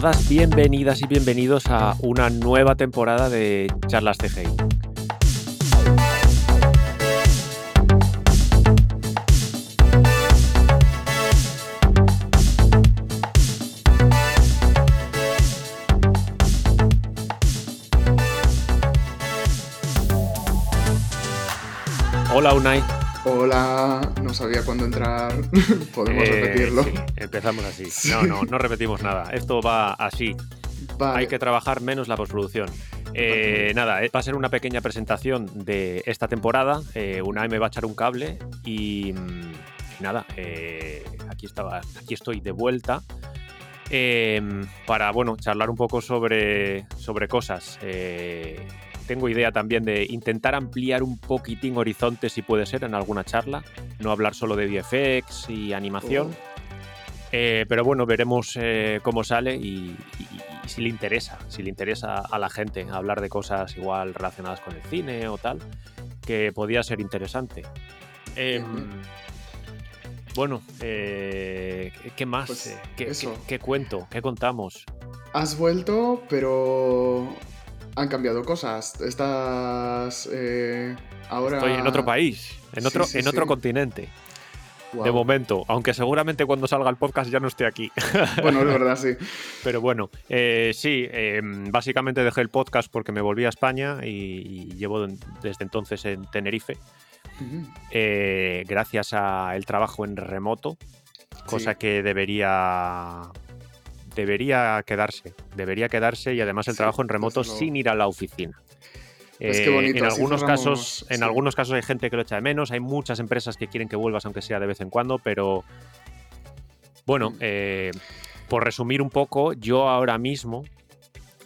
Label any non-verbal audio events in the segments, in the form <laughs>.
Todas, bienvenidas y bienvenidos a una nueva temporada de Charlas CGI. Hola Unai. Hola, no sabía cuándo entrar. <laughs> Podemos Eh, repetirlo. sí, empezamos así. <laughs> No, no, no repetimos nada. Esto va así. Vale. Hay que trabajar menos la postproducción. Eh, nada, eh, va a ser una pequeña presentación de esta temporada. Eh, Unai me va a echar un cable y, mm, nada, eh, aquí, estaba, aquí estoy de vuelta para bueno, charlar un poco sobre, sobre cosas. Tengo idea también de intentar ampliar un poquitín horizonte, si puede ser, en alguna charla. No hablar solo de VFX y animación. Eh, pero bueno, veremos eh, cómo sale y, y- y si le interesa, si le interesa a la gente hablar de cosas igual relacionadas con el cine o tal, que podía ser interesante. Em, bueno, eh, ¿qué- ¿qué más? Pues ¿qué, qué- qué cuento? ¿Qué contamos? Has vuelto, pero han cambiado cosas. Estás eh, ahora. Estoy en otro país, en otro, sí, en otro continente, de momento, aunque seguramente cuando salga el podcast ya no esté aquí. <laughs> Bueno, es verdad, sí. Pero bueno, eh, sí, eh, básicamente dejé el podcast porque me volví a España y, y llevo desde entonces en Tenerife, Ujú. eh, gracias al trabajo en remoto, cosa que debería debería quedarse, debería quedarse y además el Sí, trabajo en remoto sin ir a la oficina. Pues qué Eh, bonito, en algunos cerramos- casos, en algunos casos hay gente que lo echa de menos, hay muchas empresas que quieren que vuelvas aunque sea de vez en cuando, pero bueno, Mm. eh, por resumir un poco, yo ahora mismo,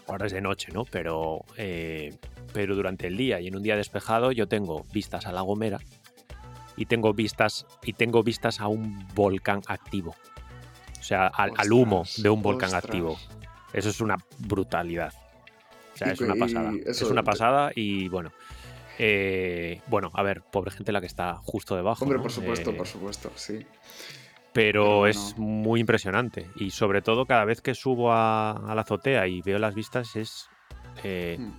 ahora es de noche, ¿no? Pero, eh, pero durante el día y en un día despejado yo tengo vistas a La Gomera y tengo vistas y tengo vistas a un volcán activo, o sea, al, al humo de un volcán ostras. activo. Eso es una brutalidad. O sea, Y es una pasada. Es una pasada y bueno. eh, bueno, a ver, pobre gente la que está justo debajo. Hombre, ¿no? por supuesto, Eh, por supuesto, sí. pero Pero es muy impresionante. Y sobre todo, cada vez que subo a, a la azotea y veo las vistas, es, eh, Mm.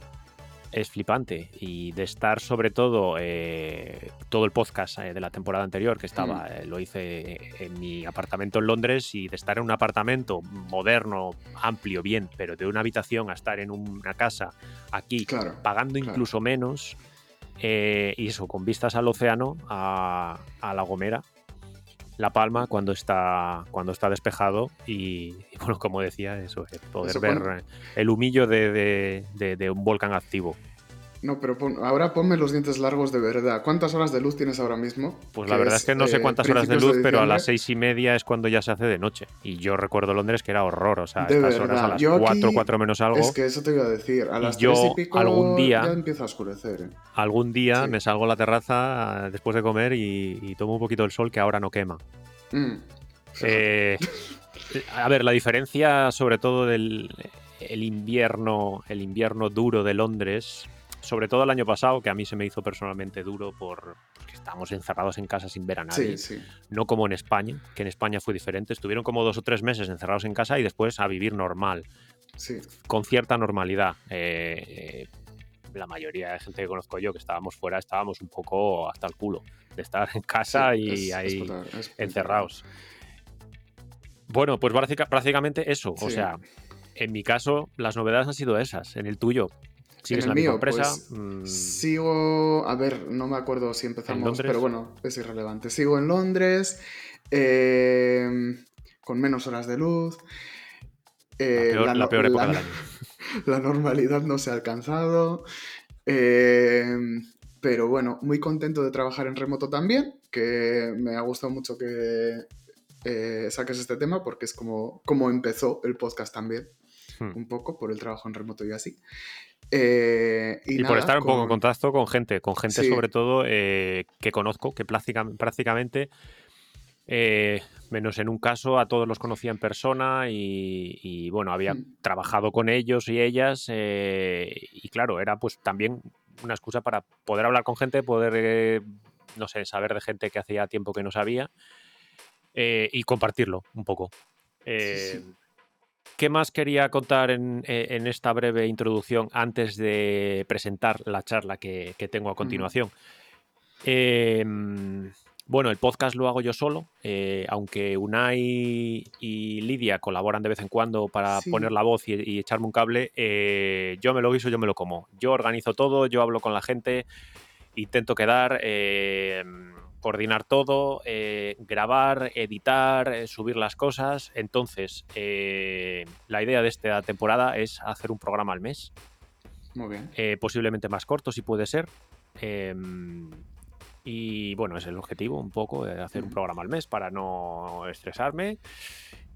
Es flipante. Y de estar, sobre todo, eh, todo el podcast eh, de la temporada anterior, que estaba, Mm. eh, lo hice en mi apartamento en Londres, y de estar en un apartamento moderno, amplio, bien, pero de una habitación a estar en una casa aquí, Claro. pagando claro. incluso menos, eh, y eso, con vistas al océano, a, a La Gomera, La Palma, cuando está, cuando está despejado, y, y bueno, como decía, eso, poder Eso ver pone- el humillo de, de- de- de un volcán activo. No, pero pon- ahora ponme los dientes largos de verdad. ¿Cuántas horas de luz tienes ahora mismo? Pues la verdad es que no sé eh, cuántas horas de luz, pero a las seis y media es cuando ya se hace de noche. Y yo recuerdo Londres que era horror, o sea, De estas horas a las yo aquí- cuatro, cuatro menos algo. Es que eso te iba a decir. A las yo, tres y pico algún día- ya empieza a oscurecer. ¿eh? Algún día Sí. me salgo a la terraza eh, después de comer y, y tomo un poquito el sol que ahora no quema. Mm. Eh, a ver, la diferencia sobre todo del el invierno, el invierno duro de Londres, sobre todo el año pasado, que a mí se me hizo personalmente duro por porque estábamos encerrados en casa sin ver a nadie, sí, sí. no como en España, que en España fue diferente, estuvieron como dos o tres meses encerrados en casa y después a vivir normal, sí. con cierta normalidad. Eh, eh, la mayoría de gente que conozco yo que estábamos fuera estábamos un poco hasta el culo de estar en casa y es- es ahí es encerrados. Bueno, pues práctica- prácticamente eso. O sea, en mi caso, las novedades han sido esas. En el tuyo, sigues En el la misma mío, empresa. pues, mm, Sigo, a ver, no me acuerdo si ¿En empezamos, pero bueno, es irrelevante. Sigo en Londres, eh, con menos horas de luz. la, eh, peor, la no- peor época la- del año. <laughs> la normalidad no se ha alcanzado. eh, pero bueno, muy contento de trabajar en remoto también, que me ha gustado mucho que eh, saques este tema porque es como, como empezó el podcast también, Hmm. un poco por el trabajo en remoto y así. Eh, y Y, por estar un poco en con- contacto con gente, con gente Sí. sobre todo eh, que conozco, que práctica- prácticamente, eh, menos en un caso, a todos los conocía en persona y, y, bueno, había Hmm. trabajado con ellos y ellas y claro, era pues también una excusa para poder hablar con gente, poder, no sé, saber de gente que hacía tiempo que no sabía y compartirlo un poco. Sí. ¿Qué más quería contar en, esta breve introducción antes de presentar la charla que, tengo a continuación? Em, bueno, el podcast lo hago yo solo, eh, aunque Unai y Lidia colaboran de vez en cuando para poner la voz y, echarme un cable, eh, yo me lo guiso, yo me lo como. Yo organizo todo, yo hablo con la gente, intento quedar, eh, coordinar todo, grabar, editar, subir las cosas. Entonces, la idea de esta temporada es hacer un programa al mes. Muy bien. posiblemente más corto, si puede ser. Em, y bueno, es el objetivo un poco de hacer un programa al mes para no estresarme.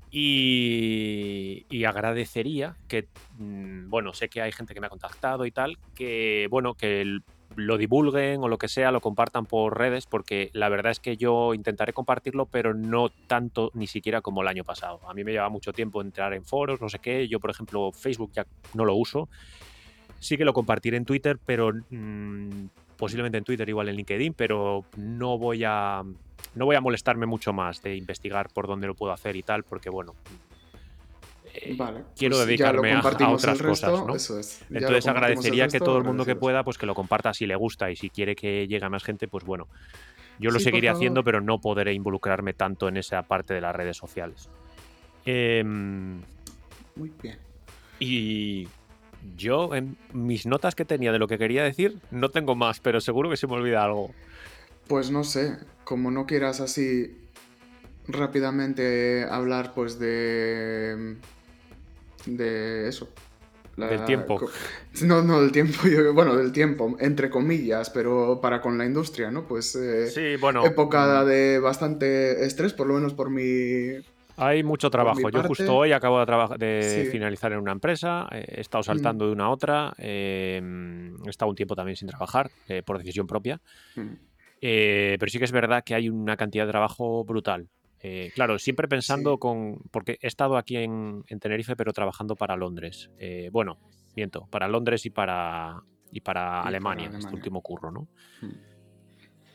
Y, agradecería que, mm, bueno, sé que hay gente que me ha contactado y tal, que, bueno, que lo divulguen o lo que sea, lo compartan por redes, porque la verdad es que yo intentaré compartirlo, pero no tanto ni siquiera como el año pasado. A mí me lleva mucho tiempo entrar en foros, no sé qué. Yo, por ejemplo, Facebook ya no lo uso. Sí que lo compartiré en Twitter, pero mm, posiblemente en Twitter, igual en LinkedIn, pero no voy a no voy a molestarme mucho más de investigar por dónde lo puedo hacer y tal, porque bueno, quiero pues dedicarme a, otras cosas, ¿no? Entonces agradecería que todo el mundo que pueda, pues que lo comparta si le gusta y si quiere que llegue a más gente, pues bueno, yo lo seguiré haciendo, pero no podré involucrarme tanto en esa parte de las redes sociales. Em, Muy bien. Y yo, en mis notas que tenía de lo que quería decir, no tengo más, pero seguro que se me olvida algo. Pues no sé, como no quieras así rápidamente hablar pues de de eso del tiempo no no del tiempo <laughs> bueno del tiempo entre comillas pero para con la industria no pues eh, sí bueno época mm. de bastante estrés por lo menos por mi hay mucho trabajo. Yo justo hoy acabo de, de finalizar en una empresa, eh, he estado mm. saltando de una a otra, em, he estado un tiempo también sin trabajar eh, por decisión propia, mm. pero sí que es verdad que hay una cantidad de trabajo brutal. Claro, siempre pensando con... porque he estado aquí en, Tenerife, pero trabajando para Londres. bueno, miento, para Londres y para, y para, Alemania, este último curro, ¿no? Mm.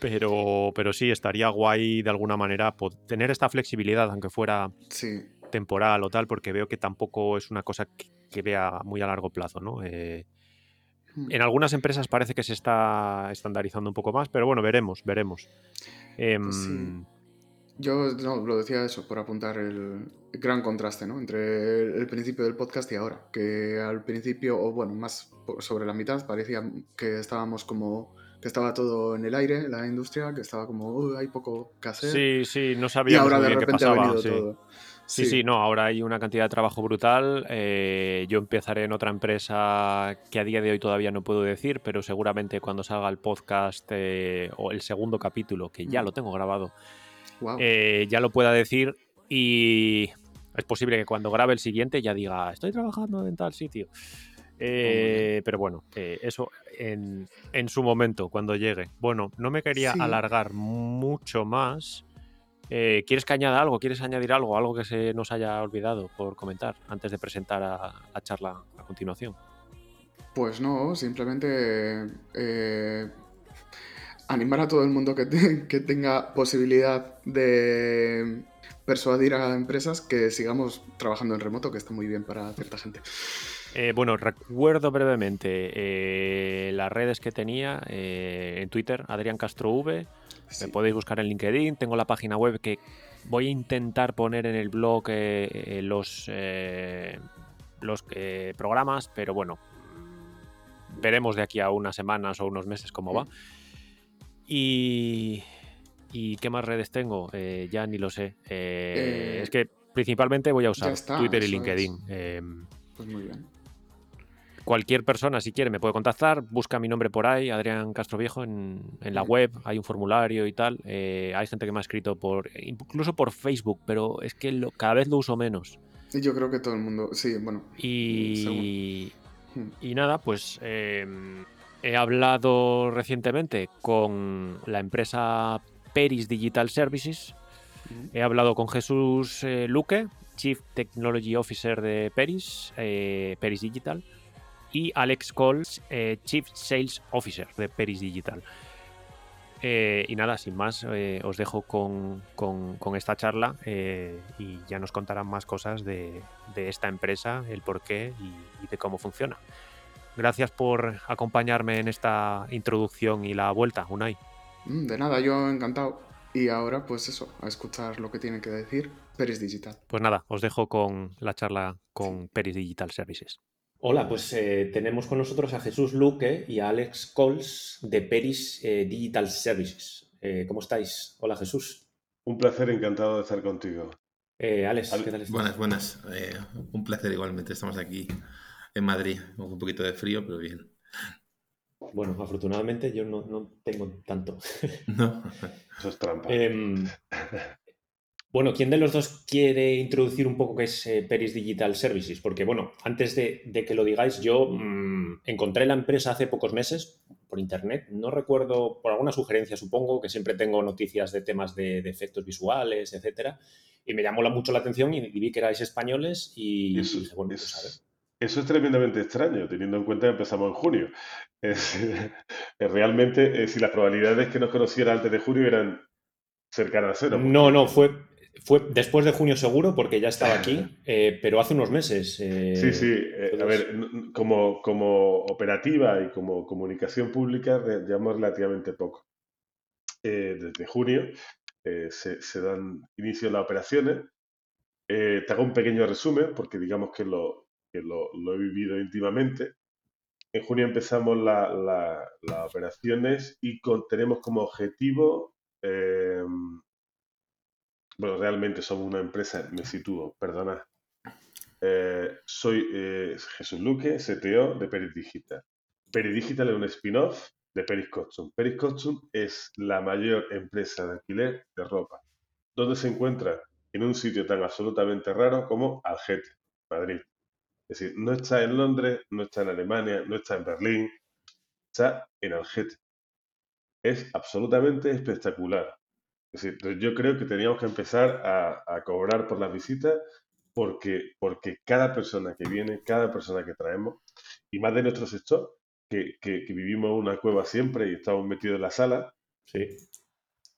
Pero, pero sí, estaría guay de alguna manera tener esta flexibilidad, aunque fuera temporal o tal, porque veo que tampoco es una cosa que, vea muy a largo plazo, ¿no? Eh, hmm. en algunas empresas parece que se está estandarizando un poco más, pero bueno, veremos, veremos. Em, pues Yo no, lo decía eso, por apuntar el gran contraste ¿no? entre el principio del podcast y ahora. Que al principio, o bueno, más sobre la mitad, parecía que estábamos como que estaba todo en el aire, la industria, que estaba como, hay poco que hacer. Sí, sí, no sabía. Y ahora de repente ha venido todo. Sí. sí. no, ahora hay una cantidad de trabajo brutal. Eh, yo empezaré en otra empresa que a día de hoy todavía no puedo decir, pero seguramente cuando salga el podcast eh, o el segundo capítulo, que ya lo tengo grabado, eh, ya lo pueda decir y es posible que cuando grabe el siguiente ya diga, estoy trabajando en tal sitio. Eh, pero bueno, eh, eso en, su momento, cuando llegue. Bueno, no me quería alargar mucho más. Eh, ¿Quieres que añada algo? ¿Quieres añadir algo? Algo que se nos haya olvidado por comentar antes de presentar a, la charla a continuación. Pues no, simplemente animar a todo el mundo que, que tenga posibilidad de persuadir a empresas que sigamos trabajando en remoto, que está muy bien para cierta gente. Eh, bueno, recuerdo brevemente eh, las redes que tenía eh, en Twitter, Adrián Castro V. Me podéis buscar en LinkedIn. Tengo la página web que voy a intentar poner en el blog los, los programas, pero bueno, veremos de aquí a unas semanas o unos meses cómo va. Y, ¿Y qué más redes tengo? ya ni lo sé. es que principalmente voy a usar Twitter y LinkedIn. pues muy bien cualquier persona, si quiere, me puede contactar. Busca mi nombre por ahí, Adrián Castro Viejo, en, la web. Hay un formulario y tal. Eh, hay gente que me ha escrito por incluso por Facebook, pero es que cada vez lo uso menos. Yo creo que todo el mundo, sí, bueno. Y, y nada, pues eh, he hablado recientemente con la empresa Peris Digital Services. He hablado con Jesús eh, Luque, Chief Technology Officer de Peris, Peris Digital y Alex Coles, eh, Chief Sales Officer de Peris Digital. Eh, y nada, sin más, eh, os dejo con, esta charla eh, y ya nos contarán más cosas de, esta empresa, el porqué y, de cómo funciona. Gracias por acompañarme en esta introducción y la vuelta, Unai. Mm, de nada, yo encantado. Y ahora, pues eso, a escuchar lo que tiene que decir Peris Digital. Pues nada, os dejo con la charla con Peris Digital Services. Hola, pues eh, tenemos con nosotros a Jesús Luque y a Alex Coles de Peris eh, Digital Services. Eh, ¿Cómo estáis? Hola, Jesús. Un placer, encantado de estar contigo. Alex, ¿qué tal estás? Buenas, buenas. un placer igualmente. Estamos aquí en Madrid, con un poquito de frío, pero bien. Bueno, afortunadamente yo no, tengo tanto. <laughs> No, eso es trampa. Em, bueno, ¿quién de los dos quiere introducir un poco qué es eh, Peris Digital Services? Porque, bueno, antes de, que lo digáis, yo mm, encontré la empresa hace pocos meses por internet. No recuerdo, por alguna sugerencia, supongo, que siempre tengo noticias de temas de, efectos visuales, etcétera. Y me llamó mucho la atención y, vi que erais españoles y, eso, dije, bueno, pues Eso es tremendamente extraño, teniendo en cuenta que empezamos en junio. <laughs> Es, realmente, eh, si las probabilidades que nos conociera antes de junio eran cercanas a cero. No, no, fue, fue después de junio seguro, porque ya estaba aquí, <laughs> eh, pero hace unos meses. Eh, sí, sí. Eh, a ver, como, como operativa y como comunicación pública llevamos relativamente poco. desde junio se, dan inicio las operaciones. te hago un pequeño resumen, porque digamos que lo, lo, he vivido íntimamente. En junio empezamos las operaciones y tenemos como objetivo bueno, realmente somos una empresa, me sitúo, perdona. Eh, soy eh, Jesús Luque, CTO de Peris Digital. Peris Digital es un spin-off de Peris Costume. Peris Costume es la mayor empresa de alquiler de ropa, donde se encuentra en un sitio tan absolutamente raro como Algete, Madrid. Es decir, no está en Londres, no está en Alemania, no está en Berlín, está en Algete. Es absolutamente espectacular. Es decir, yo creo que teníamos que empezar a, cobrar por las visitas porque, porque cada persona que viene, cada persona que traemos, y más de nuestro sector, que, vivimos en una cueva siempre y estamos metidos en la sala, sí.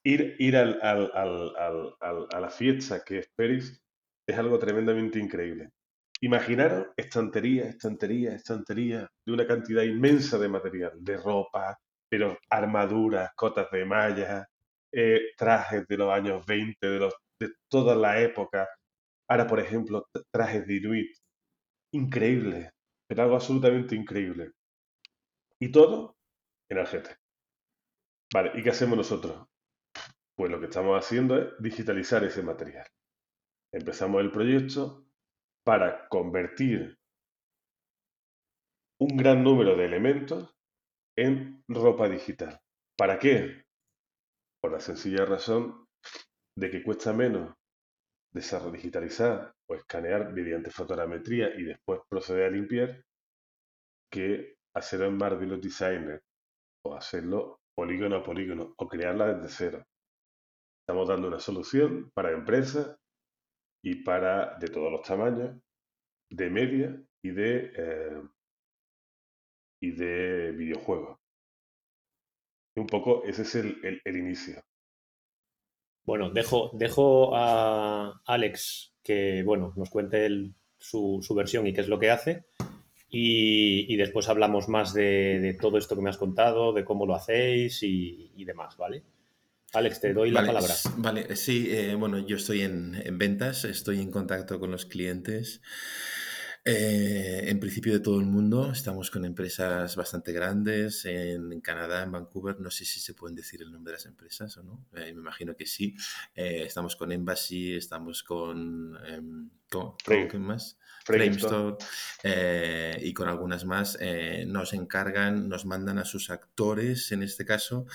ir, ir al, a la fiesta que es Peris es algo tremendamente increíble. Imaginaros estantería, estantería, estantería de una cantidad inmensa de material, de ropa, pero armaduras, cotas de malla, eh, trajes de los años 20, de, los, de toda la época. Ahora, por ejemplo, trajes de Inuit. Increíble, pero algo absolutamente increíble. Y todo en el GT. Vale, ¿y qué hacemos nosotros? Pues lo que estamos haciendo es digitalizar ese material. Empezamos el proyecto para convertir un gran número de elementos en ropa digital. ¿Para qué? Por la sencilla razón de que cuesta menos digitalizar o escanear mediante fotogrametría y después proceder a limpiar que hacerlo en Marvelous Designer o hacerlo polígono a polígono o crearla desde cero. Estamos dando una solución para empresas y para de todos los tamaños, de media y de, eh, y de videojuegos un poco ese es el, inicio. Bueno, dejo, dejo a Alex que bueno, nos cuente su, versión y qué es lo que hace. Y, después hablamos más de, todo esto que me has contado, de cómo lo hacéis y, demás, ¿vale? Alex, te doy la palabra. Vale, sí, eh, bueno, yo estoy en, en, ventas, estoy en contacto con los clientes. Eh, en principio de todo el mundo, estamos con empresas bastante grandes en, Canadá, en Vancouver, no sé si se pueden decir el nombre de las empresas o no, eh, me imagino que sí. Estamos con Embassy, estamos con... Em, ¿qué más? Framestore eh, y con algunas más eh, nos encargan, nos mandan a sus actores, en este caso,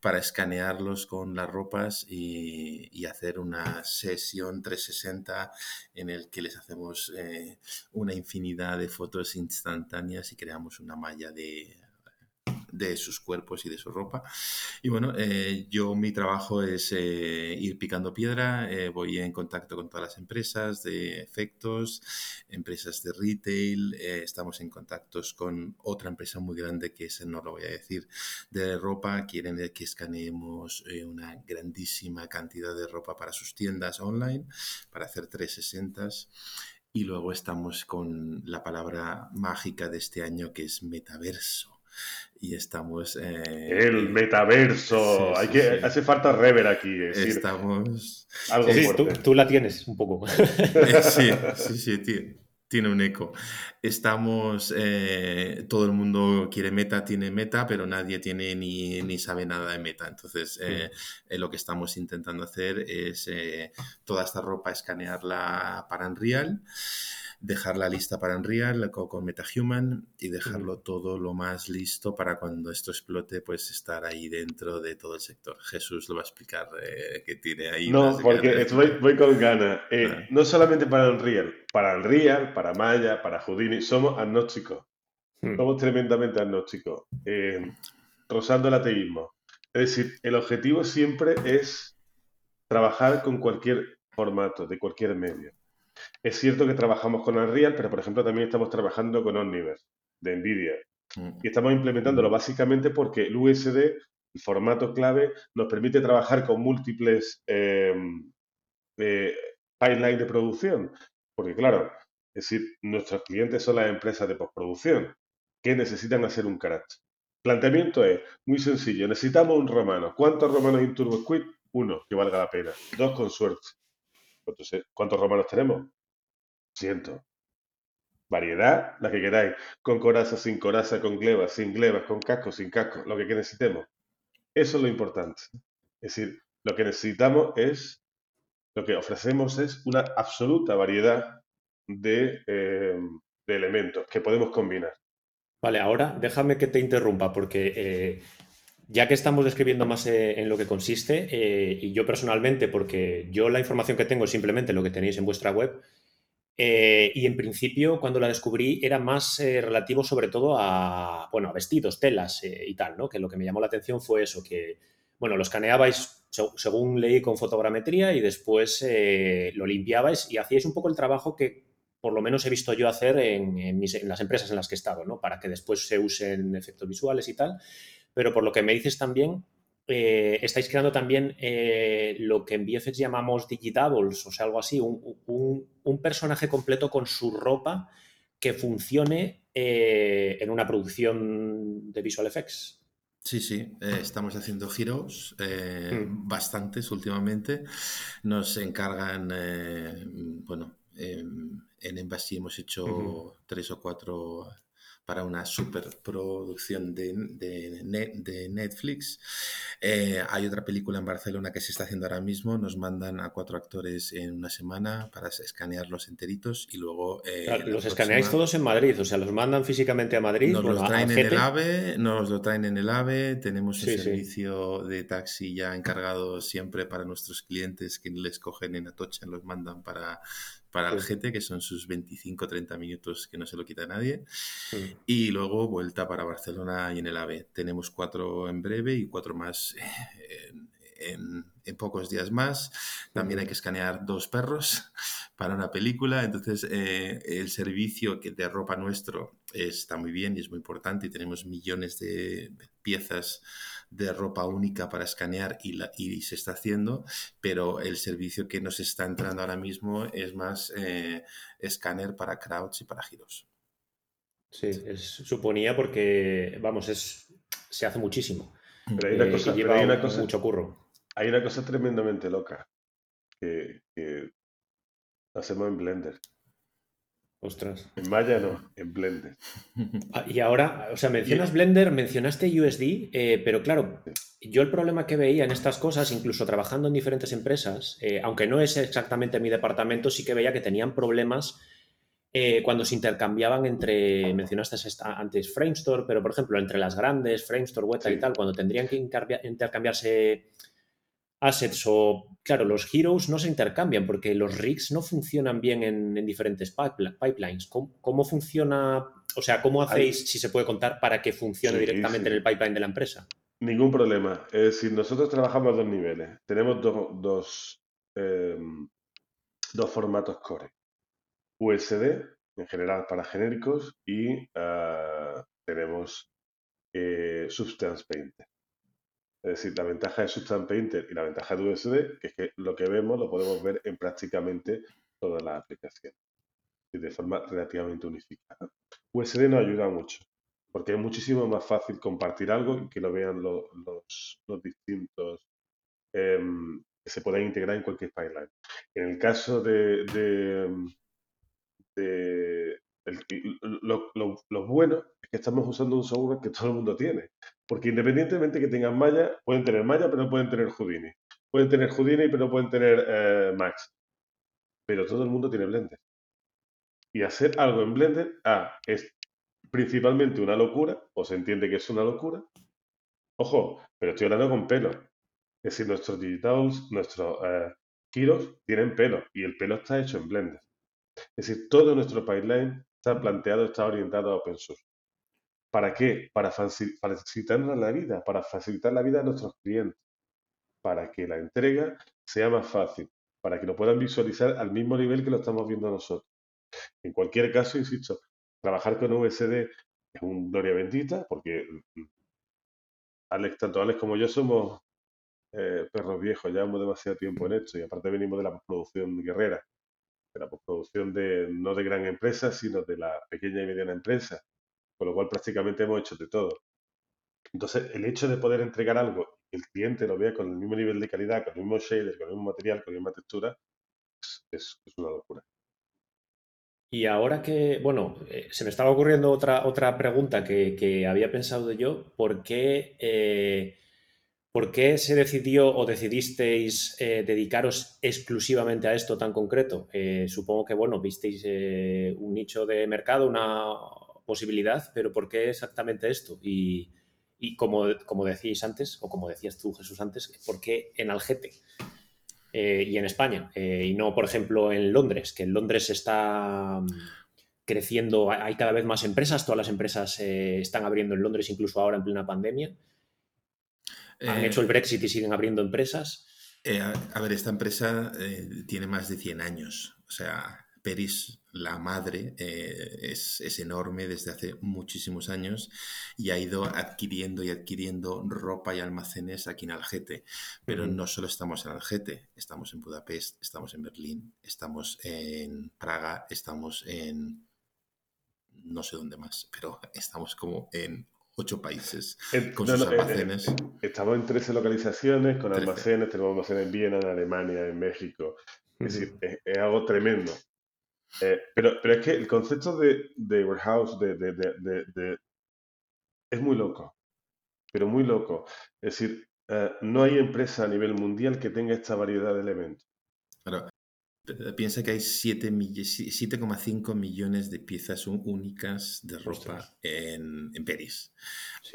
para escanearlos con las ropas y, hacer una sesión 360 en el que les hacemos eh, una infinidad de fotos instantáneas y creamos una malla de de sus cuerpos y de su ropa. Y bueno, eh, yo mi trabajo es eh, ir picando piedra, eh, voy en contacto con todas las empresas de efectos, empresas de retail, estamos en contactos con otra empresa muy grande que ese no lo voy a decir, de ropa, quieren que escaneemos una grandísima cantidad de ropa para sus tiendas online, para hacer 360 y luego estamos con la palabra mágica de este año que es metaverso. Y estamos. Eh, el metaverso. Hay que, Hace falta rever aquí. estamos. Algo tú, la tienes un poco. <laughs> sí, sí, sí, tío tiene un eco. Estamos, eh, todo el mundo quiere meta, tiene meta, pero nadie tiene ni, ni sabe nada de meta. Entonces, eh, eh, lo que estamos intentando hacer es toda esta ropa escanearla para Unreal dejarla lista para Unreal con MetaHuman y dejarlo todo lo más listo para cuando esto explote, pues estar ahí dentro de todo el sector. Jesús lo va a explicar eh, que tiene ahí. No, porque voy, con ganas. Eh, ah. No solamente para Unreal, para Unreal, para Maya, para Houdini, somos agnósticos. Hmm. Somos tremendamente agnósticos. Eh, rozando el ateísmo. Es decir, el objetivo siempre es trabajar con cualquier formato, de cualquier medio. Es cierto que trabajamos con Unreal, pero por ejemplo también estamos trabajando con Omniverse de NVIDIA. Mm. Y estamos implementándolo básicamente porque el USD, el formato clave, nos permite trabajar con múltiples em, eh, pipelines de producción. Porque claro, es decir, nuestros clientes son las empresas de postproducción que necesitan hacer un carácter. Planteamiento es muy sencillo. Necesitamos un romano. ¿Cuántos romanos en Turbo Squid? Uno, que valga la pena. Dos con suerte. Entonces, ¿cuántos romanos tenemos? Ciento. Variedad, la que queráis. Con coraza, sin coraza, con glebas, sin glebas, con casco, sin casco, lo que necesitemos. Eso es lo importante. Es decir, lo que necesitamos es, lo que ofrecemos es una absoluta variedad de, eh, elementos que podemos combinar. Vale, ahora déjame que te interrumpa porque eh, ya que estamos describiendo más eh, en lo que consiste, eh, y yo personalmente, porque yo la información que tengo es simplemente lo que tenéis en vuestra web, eh, y en principio cuando la descubrí era más relativo sobre todo a, bueno, a vestidos, telas y tal, ¿no? Que lo que me llamó la atención fue eso, que, bueno, lo escaneabais según leí con fotogrametría y después lo limpiabais y hacíais un poco el trabajo que por lo menos he visto yo hacer en, en, las empresas en las que he estado, ¿no? Para que después se usen efectos visuales y tal pero por lo que me dices también, eh, estáis creando también eh, lo que en VFX llamamos digitables, o sea, algo así, un, personaje completo con su ropa que funcione eh, en una producción de visual effects. Sí, sí, estamos haciendo giros, hmm. bastantes últimamente. Nos encargan, bueno, en Embassy hemos hecho tres o cuatro para una superproducción de, de, Netflix. Eh, hay otra película en Barcelona que se está haciendo ahora mismo. Nos mandan a cuatro actores en una semana para escanearlos enteritos y luego... Eh, los escaneáis todos en Madrid, o sea, los mandan físicamente a Madrid. Nos los traen en el AVE, nos lo traen en el AVE. Tenemos un servicio de taxi ya encargado siempre para nuestros clientes que les cogen en Atocha, los mandan para para el GT, que son sus 25-30 minutos que no se lo quita nadie. Y luego vuelta para Barcelona y en el AVE. Tenemos cuatro en breve y cuatro más en, pocos días más. También hay que escanear dos perros para una película. Entonces, eh, el servicio que de ropa nuestro está muy bien y es muy importante y tenemos millones de piezas de ropa única para escanear y, la, y se está haciendo, pero el servicio que nos está entrando ahora mismo es más eh, escáner para crowds y para giros. Sí, suponía porque, vamos, es, se hace muchísimo. Pero hay una cosa, hay una cosa mucho curro. Hay una cosa tremendamente loca que, que hacemos en Blender. Ostras. En Maya no, en Blender. Ah, y ahora, o sea, mencionas Blender, mencionaste USD, eh, pero claro, yo el problema que veía en estas cosas, incluso trabajando en diferentes empresas, eh, aunque no es exactamente mi departamento, sí que veía que tenían problemas eh, cuando se intercambiaban entre, mencionaste antes Framestore, pero por ejemplo, entre las grandes, Framestore, Weta y tal, cuando tendrían que intercambiarse assets o, claro, los heroes no se intercambian porque los rigs no funcionan bien en, diferentes pipelines. ¿Cómo, funciona o sea, ¿cómo hacéis, si se puede contar, para que funcione directamente en el pipeline de la empresa? Ningún problema. Es decir, nosotros trabajamos a dos niveles. Tenemos dos, em, dos, formatos core. USD, en general para genéricos, y ah, tenemos eh, Substance Painter. Es decir, la ventaja de Substance Painter y la ventaja de USD, que es que lo que vemos lo podemos ver en prácticamente todas las aplicaciones, y de forma relativamente unificada. USD nos ayuda mucho porque es muchísimo más fácil compartir algo y que lo vean los, distintos em, que se puedan integrar en cualquier pipeline. En el caso de, lo, bueno es que estamos usando un software que todo el mundo tiene, porque independientemente que tengan Maya, pueden tener Maya, pero no pueden tener Houdini. Pueden tener Houdini, pero no pueden tener eh, Max. Pero todo el mundo tiene Blender. Y hacer algo en Blender, es principalmente una locura, o se entiende que es una locura. Ojo, pero estoy hablando con pelo. Es decir, nuestros digitals, nuestros eh, tienen pelo y el pelo está hecho en Blender. Es decir, todo nuestro pipeline está planteado, está orientado a open source. ¿Para qué? Para facilitarnos la vida, para facilitar la vida a nuestros clientes, para que la entrega sea más fácil, para que lo puedan visualizar al mismo nivel que lo estamos viendo nosotros. En cualquier caso, insisto, trabajar con VSD es un gloria bendita, porque mm, Alex, tanto Alex como yo somos eh, perros viejos, llevamos demasiado tiempo en esto y aparte venimos de la postproducción guerrera, de la postproducción de, no de gran empresa, sino de la pequeña y mediana empresa, con lo cual prácticamente hemos hecho de todo. Entonces, el hecho de poder entregar algo el cliente lo vea con el mismo nivel de calidad, con el mismo shader, con el mismo material, con la misma textura, es una locura. Y ahora que, bueno, eh, se me estaba ocurriendo otra, otra pregunta que, había pensado yo, ¿por qué, eh, ¿por qué se decidió o decidisteis eh, dedicaros exclusivamente a esto tan concreto? supongo que, bueno, visteis un nicho de mercado, una posibilidad, pero ¿por qué exactamente esto? Y, y como, como decíais antes, o como decías tú, Jesús, antes, ¿por qué en Algete? Eh, y en España, eh, y no, por ejemplo, en Londres, que en Londres está mm, creciendo, hay cada vez más empresas, todas las empresas eh, están abriendo en Londres, incluso ahora en plena pandemia. Han hecho el Brexit y siguen abriendo empresas. a, ver, esta empresa tiene más de 100 años, o sea, Peris, la madre, eh, es, enorme desde hace muchísimos años y ha ido adquiriendo y adquiriendo ropa y almacenes aquí en Algete. Pero no solo estamos en Algete, estamos en Budapest, estamos en Berlín, estamos en Praga, estamos en no sé dónde más, pero estamos como en ocho países con sus almacenes. estamos en 13 localizaciones con almacenes, tenemos almacenes en Viena, en Alemania, en México. Es decir, es algo tremendo. Eh, pero, pero es que el concepto de, de warehouse de, de, es muy loco, pero muy loco. Es decir, eh, no hay empresa a nivel mundial que tenga esta variedad de elementos. Piensa que hay 7,5 millones de piezas únicas de ropa en, en Peris.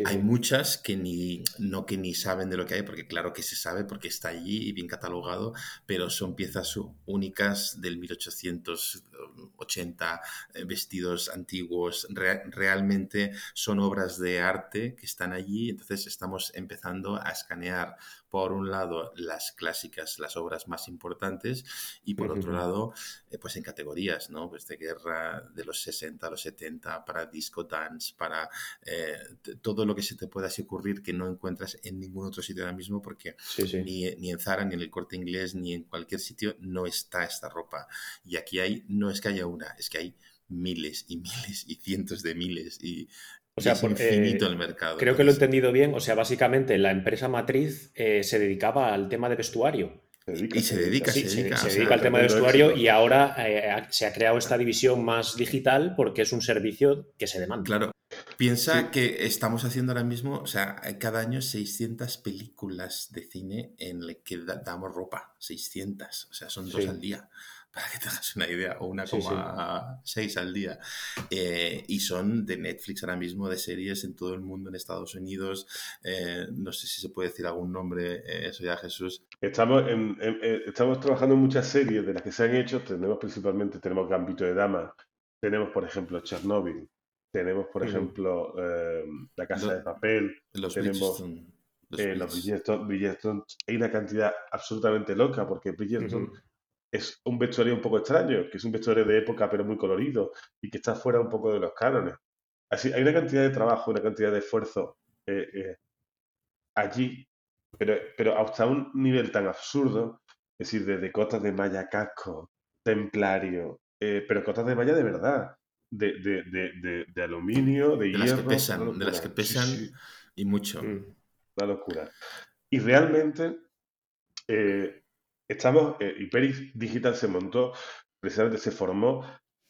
hay muchas que ni, no que ni saben de lo que hay, porque claro que se sabe porque está allí y bien catalogado, pero son piezas únicas del 1880, eh, vestidos antiguos, realmente son obras de arte que están allí, entonces estamos empezando a escanear por un lado las clásicas, las obras más importantes, y por otro lado, eh, pues en categorías, ¿no? Pues de guerra de los 60 a los 70, para disco dance, para eh, todo lo que se te pueda así ocurrir que no encuentras en ningún otro sitio ahora mismo, porque Ni, ni en Zara, ni en el corte inglés, ni en cualquier sitio no está esta ropa. Y aquí hay, no es que haya una, es que hay miles y miles y cientos de miles y o sea, infinito el mercado. Creo que lo he entendido bien. O sea, básicamente la empresa matriz eh, se dedicaba al tema de vestuario. Y se dedica, se dedica, se dedica al tema de vestuario y ahora eh, se ha creado esta división más digital porque es un servicio que se demanda. Claro. Piensa que estamos haciendo ahora mismo, o sea, cada año 600 películas de cine en las que damos ropa. 600, o sea, son dos al día para que te hagas una idea, o 1,6 al día. Eh, y son de Netflix ahora mismo, de series en todo el mundo, en Estados Unidos. Eh, no sé si se puede decir algún nombre, eh, eso ya Jesús. Estamos, en, estamos trabajando en muchas series de las que se han hecho. Tenemos principalmente, tenemos Gambito de Dama, tenemos por ejemplo Chernobyl, tenemos, por ejemplo, La Casa de Papel, Los tenemos Bridgestone. los Bridgestone, Bridgestone. Hay una cantidad absolutamente loca porque Bridgestone Ujú. Es un vestuario un poco extraño, que es un vestuario de época pero muy colorido y que está fuera un poco de los cánones. Así, hay una cantidad de trabajo, una cantidad de esfuerzo eh, eh, allí, pero, pero hasta un nivel tan absurdo, es decir, desde cotas de malla casco, templario, eh, pero cotas de malla de verdad, de, de, de, de, de aluminio, de, las que pesan, de las que. Sí, pesan sí, y mucho. Mm. una locura. Y realmente estamos, eh, Hyperic Digital se montó, precisamente se formó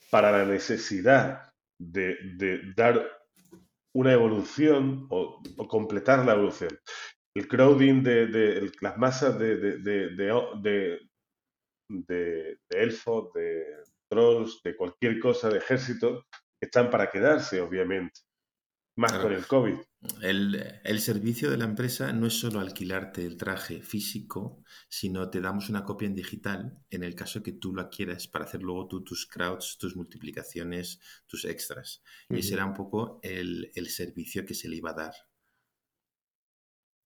para la necesidad de, de dar una evolución o, o completar la evolución. El crowding de, de- las masas de, de, elfos, de trolls, de cualquier cosa, de ejército, están para quedarse, obviamente. Más Claro. con el COVID. El, el servicio de la empresa no es solo alquilarte el traje físico, sino te damos una copia en digital en el caso que tú la quieras para hacer luego tú tus crowds, tus multiplicaciones, tus extras. Y ese era un poco el, el servicio que se le iba a dar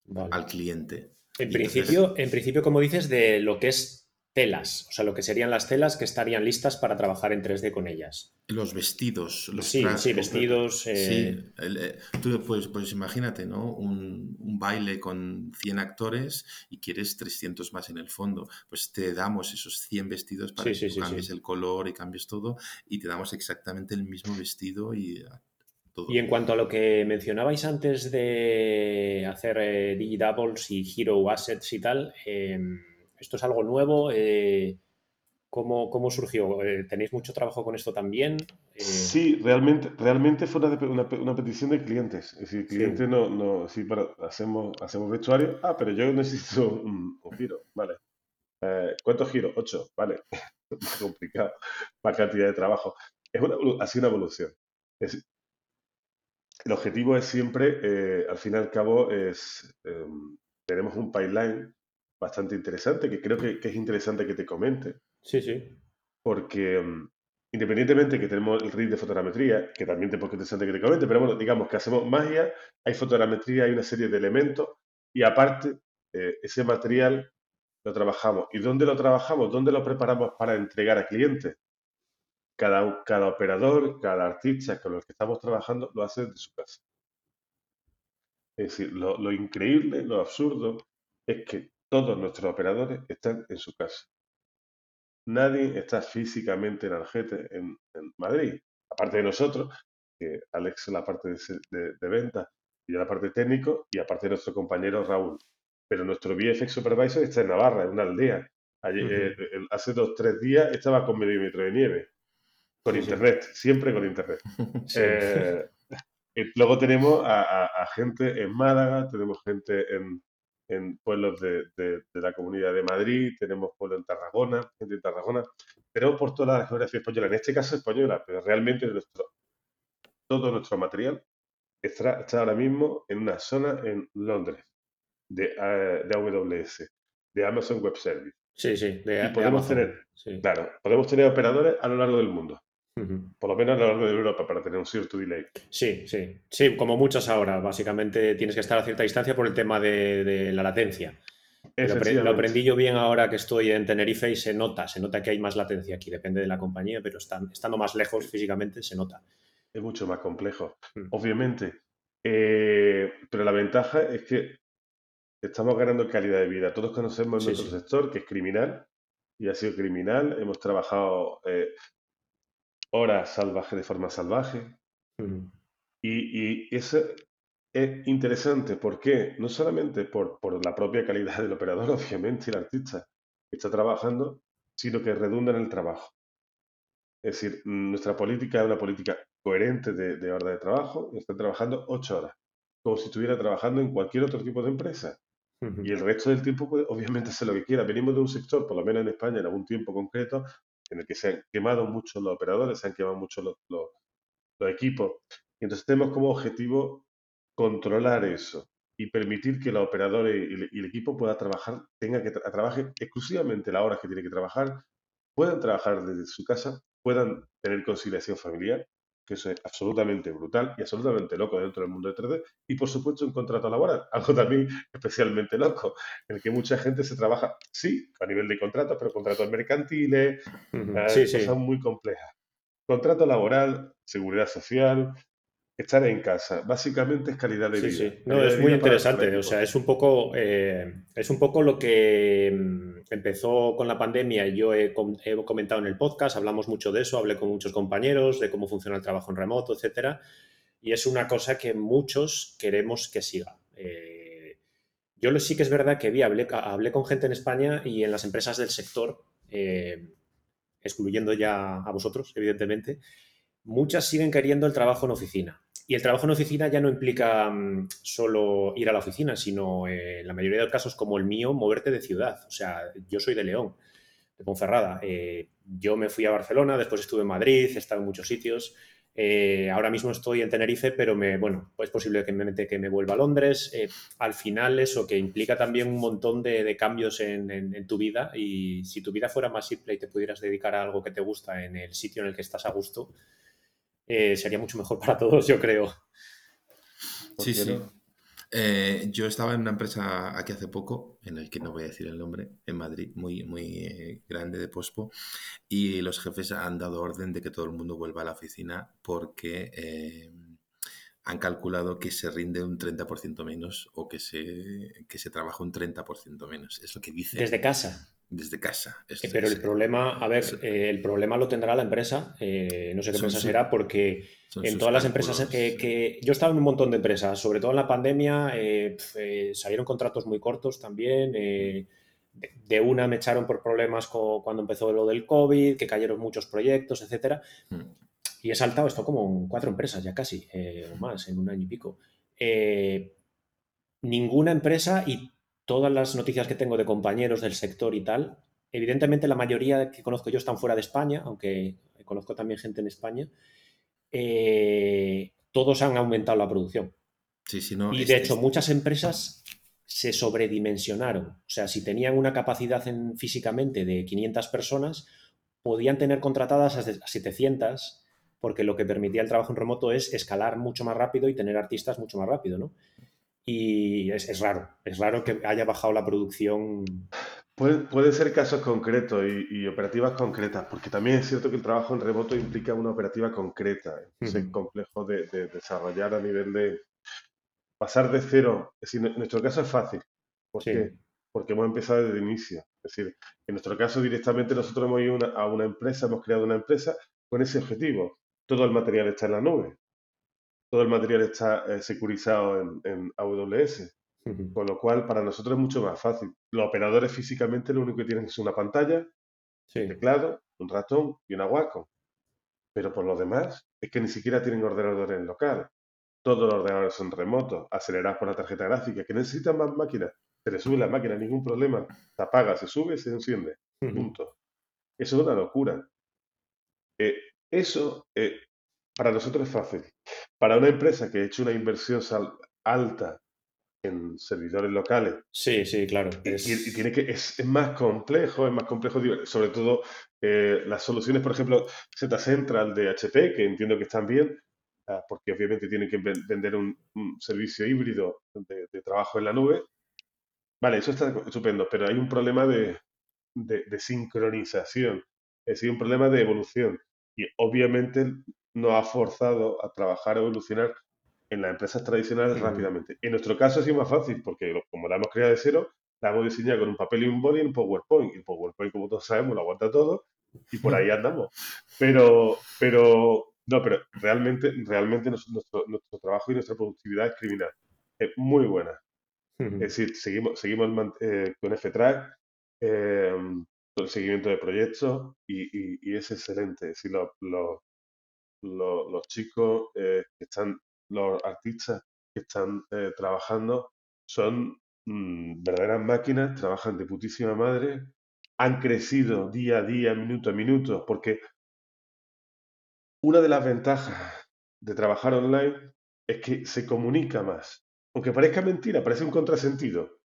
Vale. al cliente. En Y entonces- principio, en principio, como dices, de lo que es telas, o sea, lo que serían las telas que estarían listas para trabajar en 3D con ellas. Los vestidos, los Sí, trajes. sí, vestidos. eh, Sí, el, eh, tú pues, pues imagínate, ¿no? Un, un baile con 100 actores y quieres 300 más en el fondo. Pues te damos esos 100 vestidos para Sí, que sí, tú cambies sí. el color y cambies todo y te damos exactamente el mismo vestido y eh, todo. Y en cuanto a lo que mencionabais antes de hacer eh, digidoubles y hero assets y tal, eh, ¿esto es algo nuevo? Eh, ¿cómo, cómo surgió? Eh, ¿Tenéis mucho trabajo con esto también? Eh, Sí, realmente, realmente fue una, una, una petición de clientes. Es decir, el Sí. cliente no, no, sí, para, hacemos, hacemos vestuario. Ah, pero yo necesito <laughs> un, un giro, vale. Eh, ¿Cuántos giros? Ocho, vale. <laughs> Más complicado, más cantidad de trabajo. Es una, ha sido una evolución. Es- el objetivo es siempre, eh, al fin y al cabo, es em, tenemos un pipeline bastante interesante, que creo que, que es interesante que te comente sí, sí. porque mm, independientemente que tenemos el RID de fotogrametría, que también te parece interesante que te comente, pero bueno, digamos que hacemos magia, hay fotogrametría, hay una serie de elementos y aparte eh, ese material lo trabajamos. ¿Y dónde lo trabajamos? ¿Dónde lo preparamos para entregar a clientes? Cada, cada operador, cada artista con el que estamos trabajando lo hace desde su casa. Es decir, lo, lo increíble, lo absurdo, es que todos nuestros operadores están en su casa. Nadie está físicamente en Algete, en, en Madrid. Aparte de nosotros, que Alex la parte de, de- de venta y yo la parte técnico, y aparte de nuestro compañero Raúl. Pero nuestro VFX Supervisor está en Navarra, en una aldea. Ayer, eh, eh, hace dos tres días estaba con medio metro de nieve. Con Sí, sí. internet, siempre con internet. <laughs> Sí. Eh, luego tenemos a, a- a gente en Málaga, tenemos gente en, en pueblos de, de- de la Comunidad de Madrid, tenemos pueblos en Tarragona, gente en Tarragona, tenemos por toda la geografía española, en este caso española, pero realmente nuestro, todo nuestro material está, está ahora mismo en una zona en Londres de, eh, de AWS, de Amazon Web Service. Sí, sí. De, Y de podemos Amazon. tener- Sí. Claro, podemos tener operadores a lo largo del mundo, Por lo menos a lo largo de Europa, para tener un cierto delay. Sí, sí, sí, como muchas ahora. Básicamente tienes que estar a cierta distancia por el tema de, de la latencia. Lo, aprendí yo bien ahora que estoy en Tenerife y se nota, se nota que hay más latencia aquí, depende de la compañía, pero están, estando más lejos físicamente se nota. es mucho más complejo, Mm. obviamente. Eh, pero la ventaja es que estamos ganando calidad de vida. Todos conocemos Sí, nuestro sí. sector, que es criminal, y ha sido criminal. Hemos trabajado eh, horas salvajes de forma salvaje. Y, y eso es interesante. ¿Por qué? No solamente por, por la propia calidad del operador, <laughs> obviamente, y el artista que está trabajando, sino que redunda en el trabajo. Es decir, nuestra política es una política coherente de, de hora de trabajo. Están trabajando ocho horas, como si estuviera trabajando en cualquier otro tipo de empresa. Y el resto del tiempo, pues, obviamente, hacer lo que quiera. Venimos de un sector, por lo menos en España, en algún tiempo concreto, en el que se han quemado mucho los operadores, se han quemado mucho los, los- equipos. Y entonces tenemos como objetivo controlar eso y permitir que los operadores y el, y el equipo pueda trabajar, tenga que tra- trabaje exclusivamente las horas que tiene que trabajar, puedan trabajar desde su casa, puedan tener conciliación familiar que eso es absolutamente brutal y absolutamente loco dentro del mundo de 3D, y por supuesto un contrato laboral, <laughs> algo también especialmente loco, en el que mucha gente se trabaja, sí, a nivel de contratos, pero contratos mercantiles, eh, cosas muy complejas. Contrato laboral, seguridad social, estar en casa. Básicamente es calidad de vida. Sí, sí. No, es muy interesante. O sea, es un poco, eh, es un poco lo que mm, empezó con la pandemia. Yo he, comentado en el podcast, hablamos mucho de eso, hablé con muchos compañeros de cómo funciona el trabajo en remoto, etcétera. Y es una cosa que muchos queremos que siga. Eh, yo sí que es verdad que vi, hablé, hablé, con gente en España y en las empresas del sector, eh, excluyendo ya a vosotros, evidentemente, muchas siguen queriendo el trabajo en oficina. Y el trabajo en oficina ya no implica mm, solo ir a la oficina, sino eh, en la mayoría de los casos, como el mío, moverte de ciudad. O sea, yo soy de León, de Ponferrada. Eh, yo me fui a Barcelona, después estuve en Madrid, he estado en muchos sitios. Eh, ahora mismo estoy en Tenerife, pero me, bueno, es posible que me, que me vuelva a Londres. al final, eso que implica también un montón de, cambios en, tu vida. Y si tu vida fuera más simple y te pudieras dedicar a algo que te gusta en el sitio en el que estás a gusto, eh, sería mucho mejor para todos, yo creo. Sí, sí. Eh, yo estaba en una empresa aquí hace poco, en el que no voy a decir el nombre, en Madrid, muy, muy eh, grande de Pospo, y los jefes han dado orden de que todo el mundo vuelva a la oficina porque han calculado que se rinde un 30% menos o que se, que se trabaja un 30% menos. Es lo que dice. Desde casa desde casa. Eh, pero el problema, a ver, eh, el problema lo tendrá la empresa, eh, no sé qué piensa será, porque en todas las empresas que, Yo he estado en un montón de empresas, sobre todo en la pandemia, salieron contratos muy cortos también. De, una me echaron por problemas cuando empezó lo del COVID, que cayeron muchos proyectos, etcétera. Mm. Y he saltado esto como en cuatro empresas ya casi, o más, en un año y pico. ninguna empresa, y todas las noticias que tengo de compañeros del sector y tal, evidentemente la mayoría que conozco yo están fuera de España, aunque conozco también gente en España, eh, todos han aumentado la producción. Sí, sí, no, y de hecho muchas empresas se sobredimensionaron. O sea, si tenían una capacidad en, físicamente de 500 personas, podían tener contratadas a 700 porque lo que permitía el trabajo en remoto es escalar mucho más rápido y tener artistas mucho más rápido, ¿no? Y es, raro, es raro que haya bajado la producción. Puede, puede ser casos concretos y, operativas concretas, porque también es cierto que el trabajo en remoto implica una operativa concreta. Es complejo de, desarrollar a nivel de pasar de cero. Es decir, en nuestro caso es fácil. ¿Por qué? Porque hemos empezado desde el inicio. Es decir, en nuestro caso directamente nosotros hemos ido a una empresa, hemos creado una empresa con ese objetivo. Todo el material está en la nube todo el material está eh, securizado en, AWS, con lo cual para nosotros es mucho más fácil. Los operadores físicamente lo único que tienen es una pantalla, un teclado, un ratón y una Wacom. Pero por lo demás, es que ni siquiera tienen ordenadores en local. Todos los ordenadores son remotos, acelerados por la tarjeta gráfica, que necesitan más máquinas. Se le sube la máquina, ningún problema. Se apaga, se sube, se enciende. Punto. Eso es una locura. Eh, eso eh, para nosotros es fácil. Para una empresa que ha hecho una inversión alta en servidores locales. Sí, sí, claro. Y, tiene que, es, más complejo, es más complejo, sobre todo eh, las soluciones, por ejemplo, Z Central de HP, que entiendo que están bien, ah, porque obviamente tienen que vender un, servicio híbrido de, trabajo en la nube. Vale, eso está estupendo, pero hay un problema de, de sincronización, es decir, un problema de evolución. Y obviamente nos ha forzado a trabajar, a evolucionar en las empresas tradicionales rápidamente. En nuestro caso ha sido más fácil porque como la hemos creado de cero, la hemos diseñado con un papel y un boli en PowerPoint. Y el PowerPoint, como todos sabemos, lo aguanta todo y por ahí andamos. Pero, pero, no, pero realmente, realmente nuestro, nuestro trabajo y nuestra productividad es criminal. Es muy buena. Es decir, seguimos, seguimos eh, con F-Track, eh, el seguimiento de proyectos y, y, es excelente. Es decir, los, los chicos eh, que están, los artistas que están eh, trabajando son mm, verdaderas máquinas, trabajan de putísima madre, han crecido día a día, minuto a minuto, porque una de las ventajas de trabajar online es que se comunica más. Aunque parezca mentira, parece un contrasentido.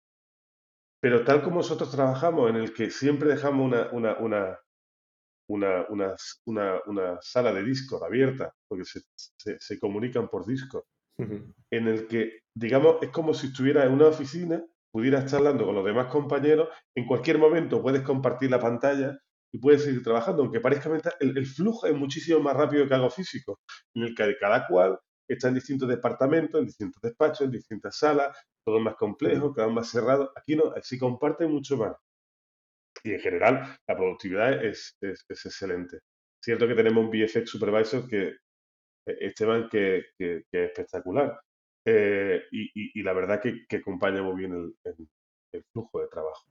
Pero tal como nosotros trabajamos, en el que siempre dejamos una, una, una, una, sala de Discord abierta, porque se, comunican por Discord, en el que, digamos, es como si estuviera en una oficina, pudieras estar hablando con los demás compañeros, en cualquier momento puedes compartir la pantalla y puedes seguir trabajando, aunque parezca el, el flujo es muchísimo más rápido que algo físico, en el que cada cual está en distintos departamentos, en distintos despachos, en distintas salas, todo más complejo, cada vez más cerrado. Aquí no, se comparte mucho más. Y en general, la productividad es, es, excelente. Cierto que tenemos un VFX Supervisor que, eh, Esteban, que, que, que es espectacular. Eh, y, y, la verdad que, que acompaña muy bien el, el, flujo de trabajo.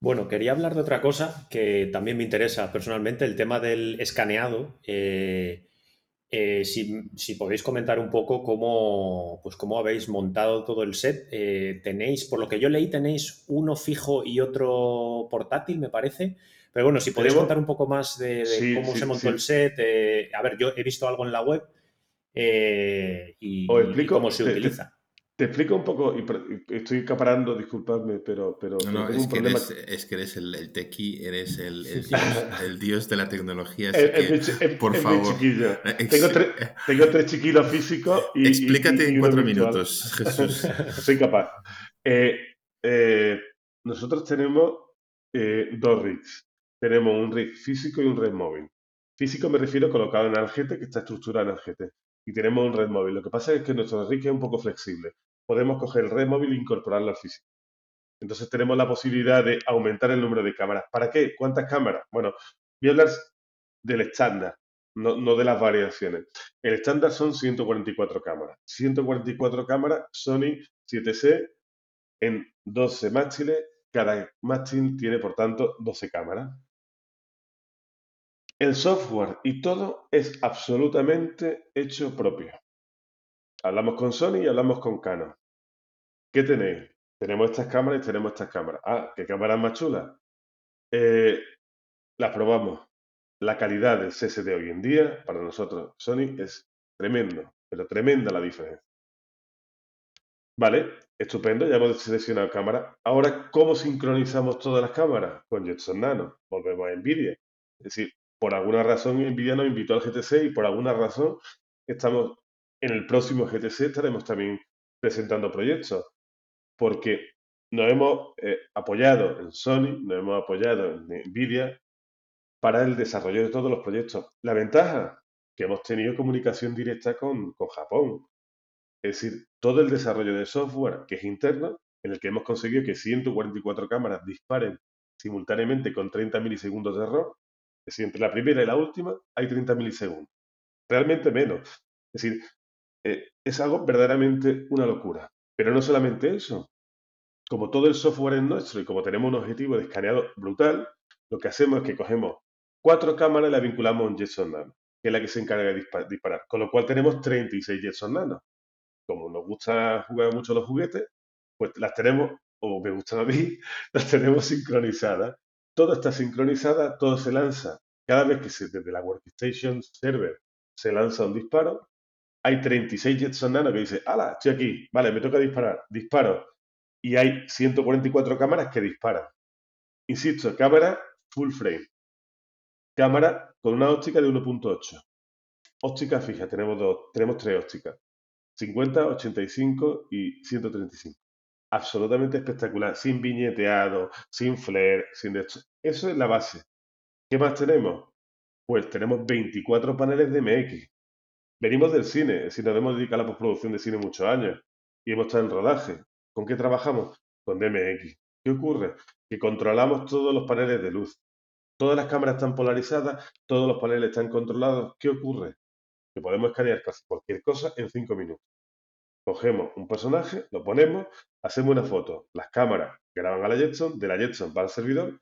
Bueno, quería hablar de otra cosa que también me interesa personalmente, el tema del escaneado. Eh, eh, si, podéis comentar un poco cómo, pues cómo habéis montado todo el set. Eh, tenéis, por lo que yo leí, tenéis uno fijo y otro portátil, me parece. Pero bueno, si podéis contar un poco más de, cómo se montó el set. Eh, a ver, yo he visto algo en la web y, cómo se <laughs> utiliza. Te explico un poco, y estoy acaparando, disculpadme, pero... pero no, no, es, que eres, es, que eres, el, el tequi, eres el, el, dios, de la tecnología, por favor. <laughs> Tengo, tengo, tres chiquillos físicos y... Explícate en cuatro minutos, Jesús. <laughs> Soy capaz. Eh, eh, nosotros tenemos eh, dos rigs. Tenemos un rig físico y un rig móvil. Físico me refiero colocado en Algete, que está estructurado en Algete y tenemos un red móvil. Lo que pasa es que nuestro rig es un poco flexible. Podemos coger el red móvil e incorporarlo al físico. Entonces tenemos la posibilidad de aumentar el número de cámaras. ¿Para qué? ¿Cuántas cámaras? Bueno, voy a hablar del estándar, no, no de las variaciones. El estándar son 144 cámaras. 144 cámaras Sony 7C en 12 mástiles. Cada mástil tiene, por tanto, 12 cámaras. El software y todo es absolutamente hecho propio. Hablamos con Sony y hablamos con Canon. ¿Qué tenéis? Tenemos estas cámaras y tenemos estas cámaras. Ah, ¿qué cámaras más chulas? Eh, las probamos. La calidad del CSD hoy en día, para nosotros, Sony, es tremendo, pero tremenda la diferencia. Vale, estupendo, ya hemos seleccionado cámara. Ahora, ¿cómo sincronizamos todas las cámaras? Con Jetson Nano. Volvemos a NVIDIA. Es decir, por alguna razón Nvidia nos invitó al GTC y por alguna razón estamos en el próximo GTC estaremos también presentando proyectos porque nos hemos eh, apoyado en Sony, nos hemos apoyado en Nvidia para el desarrollo de todos los proyectos. La ventaja que hemos tenido comunicación directa con, con Japón. Es decir, todo el desarrollo de software que es interno, en el que hemos conseguido que 144 cámaras disparen simultáneamente con 30 milisegundos de error, es decir, entre la primera y la última hay 30 milisegundos. Realmente menos. Es decir, eh, es algo verdaderamente una locura. Pero no solamente eso. Como todo el software es nuestro y como tenemos un objetivo de escaneado brutal, lo que hacemos es que cogemos cuatro cámaras y las vinculamos a un Jetson Nano, que es la que se encarga de disparar. Con lo cual tenemos 36 Jetson Nano. Como nos gusta jugar mucho los juguetes, pues las tenemos, o me gustan a mí, <laughs> las tenemos sincronizadas todo está sincronizada, todo se lanza. Cada vez que se, desde la Workstation Server se lanza un disparo, hay 36 Jetson Nano que dice, ¡Hala! Estoy aquí, vale, me toca disparar, disparo. Y hay 144 cámaras que disparan. Insisto, cámara full frame. Cámara con una óptica de 1.8. Óptica fija, tenemos dos, tenemos tres ópticas. 50, 85 y 135 absolutamente espectacular, sin viñeteado, sin flare, sin esto. Eso es la base. ¿Qué más tenemos? Pues tenemos 24 paneles de MX. Venimos del cine, es decir, nos hemos dedicado a la postproducción de cine muchos años y hemos estado en rodaje. ¿Con qué trabajamos? Con DMX. ¿Qué ocurre? Que controlamos todos los paneles de luz. Todas las cámaras están polarizadas, todos los paneles están controlados. ¿Qué ocurre? Que podemos escanear casi cualquier cosa en 5 minutos. Cogemos un personaje, lo ponemos, hacemos una foto. Las cámaras graban a la Jetson, de la Jetson para el servidor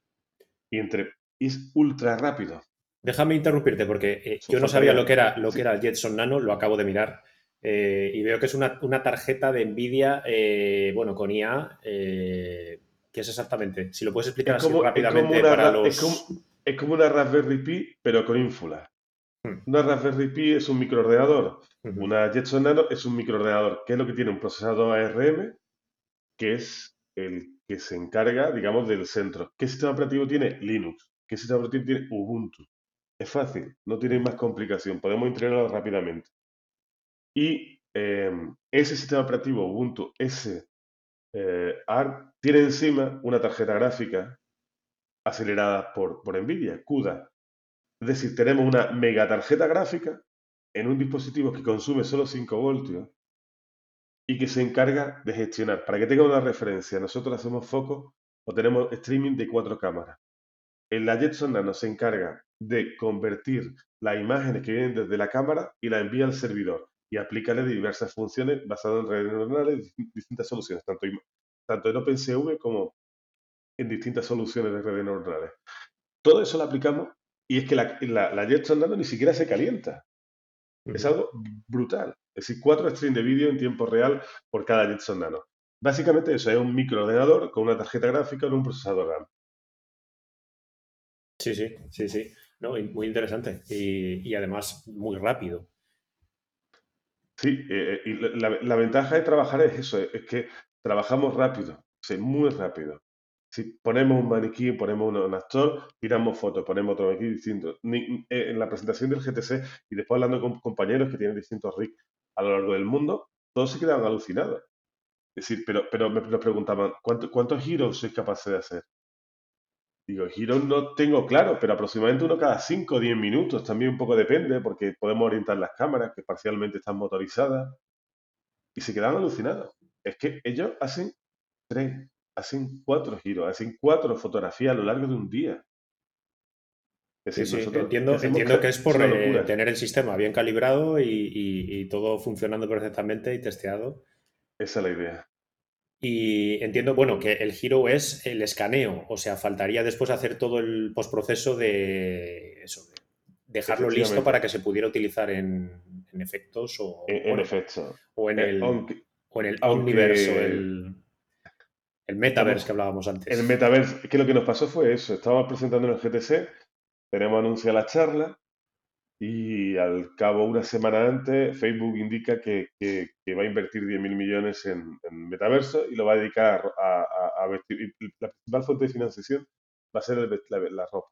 y entre es ultra rápido. Déjame interrumpirte porque eh, yo no sabía lo que era lo que era el Jetson Nano, lo acabo de mirar. Eh, y veo que es una, tarjeta de Nvidia, eh, bueno, con IA. ¿Qué es exactamente? Si lo puedes explicar así rápidamente para los. Es como, una Raspberry Pi, pero con ínfula. Hmm. Una Raspberry Pi es un microordenador una Jetson Nano es un microordenador. ¿Qué es lo que tiene? Un procesador ARM, que es el que se encarga, digamos, del centro. ¿Qué sistema operativo tiene? Linux, ¿Qué sistema operativo tiene Ubuntu? Es fácil, no tiene más complicación, podemos integrarlo rápidamente. Y em, ese sistema operativo Ubuntu S eh, ARC tiene encima una tarjeta gráfica acelerada por, por NVIDIA, CUDA. Es decir, tenemos una mega tarjeta gráfica en un dispositivo que consume solo 5 voltios y que se encarga de gestionar. Para que tenga una referencia, nosotros hacemos foco o tenemos streaming de cuatro cámaras. En la Jetson Nano se encarga de convertir las imágenes que vienen desde la cámara y la envía al servidor y aplicarle diversas funciones basadas en redes neuronales distintas soluciones, tanto, tanto en OpenCV como en distintas soluciones de redes neuronales. Todo eso lo aplicamos y es que la, la, la Jetson Nano ni siquiera se calienta. Es algo brutal. Es decir, cuatro streams de vídeo en tiempo real por cada Jetson Nano. Básicamente eso es un microordenador con una tarjeta gráfica en un procesador RAM. Sí, sí, sí, sí. No, muy interesante y, además muy rápido. Sí, eh, eh, y la, ventaja de trabajar es eso, es que trabajamos rápido, sí, muy rápido. Si ponemos un maniquí, ponemos un, actor, tiramos fotos, ponemos otro maniquí distinto. Eh, en la presentación del GTC y después hablando con compañeros que tienen distintos rigs a lo largo del mundo, todos se quedaban alucinados. Es decir, pero, pero me preguntaban, ¿cuántos giros sois capaces de hacer? Digo, giros no tengo claro, pero aproximadamente uno cada 5 o 10 minutos. También un poco depende, porque podemos orientar las cámaras, que parcialmente están motorizadas. Y se quedan alucinados. Es que ellos hacen tres, hacen cuatro giros, hacen cuatro fotografías a lo largo de un día. Es entiendo, entiendo que es por eh, tener el sistema bien calibrado y, todo funcionando perfectamente y testeado. Esa es la idea. Y entiendo, bueno, que el giro es el escaneo, o sea, faltaría después hacer todo el postproceso de eso, dejarlo listo para que se pudiera utilizar en, efectos o en, o en eh, el, o en el universo, el, el metaverse que hablábamos antes. El metaverse, que lo que nos pasó fue eso, estábamos presentando en el GTC, tenemos anunciada la charla y al cabo, una semana antes, Facebook indica que, va a invertir 10.000 millones en, metaverso y lo va a dedicar a, vestir. la principal fuente de financiación va a ser la, ropa.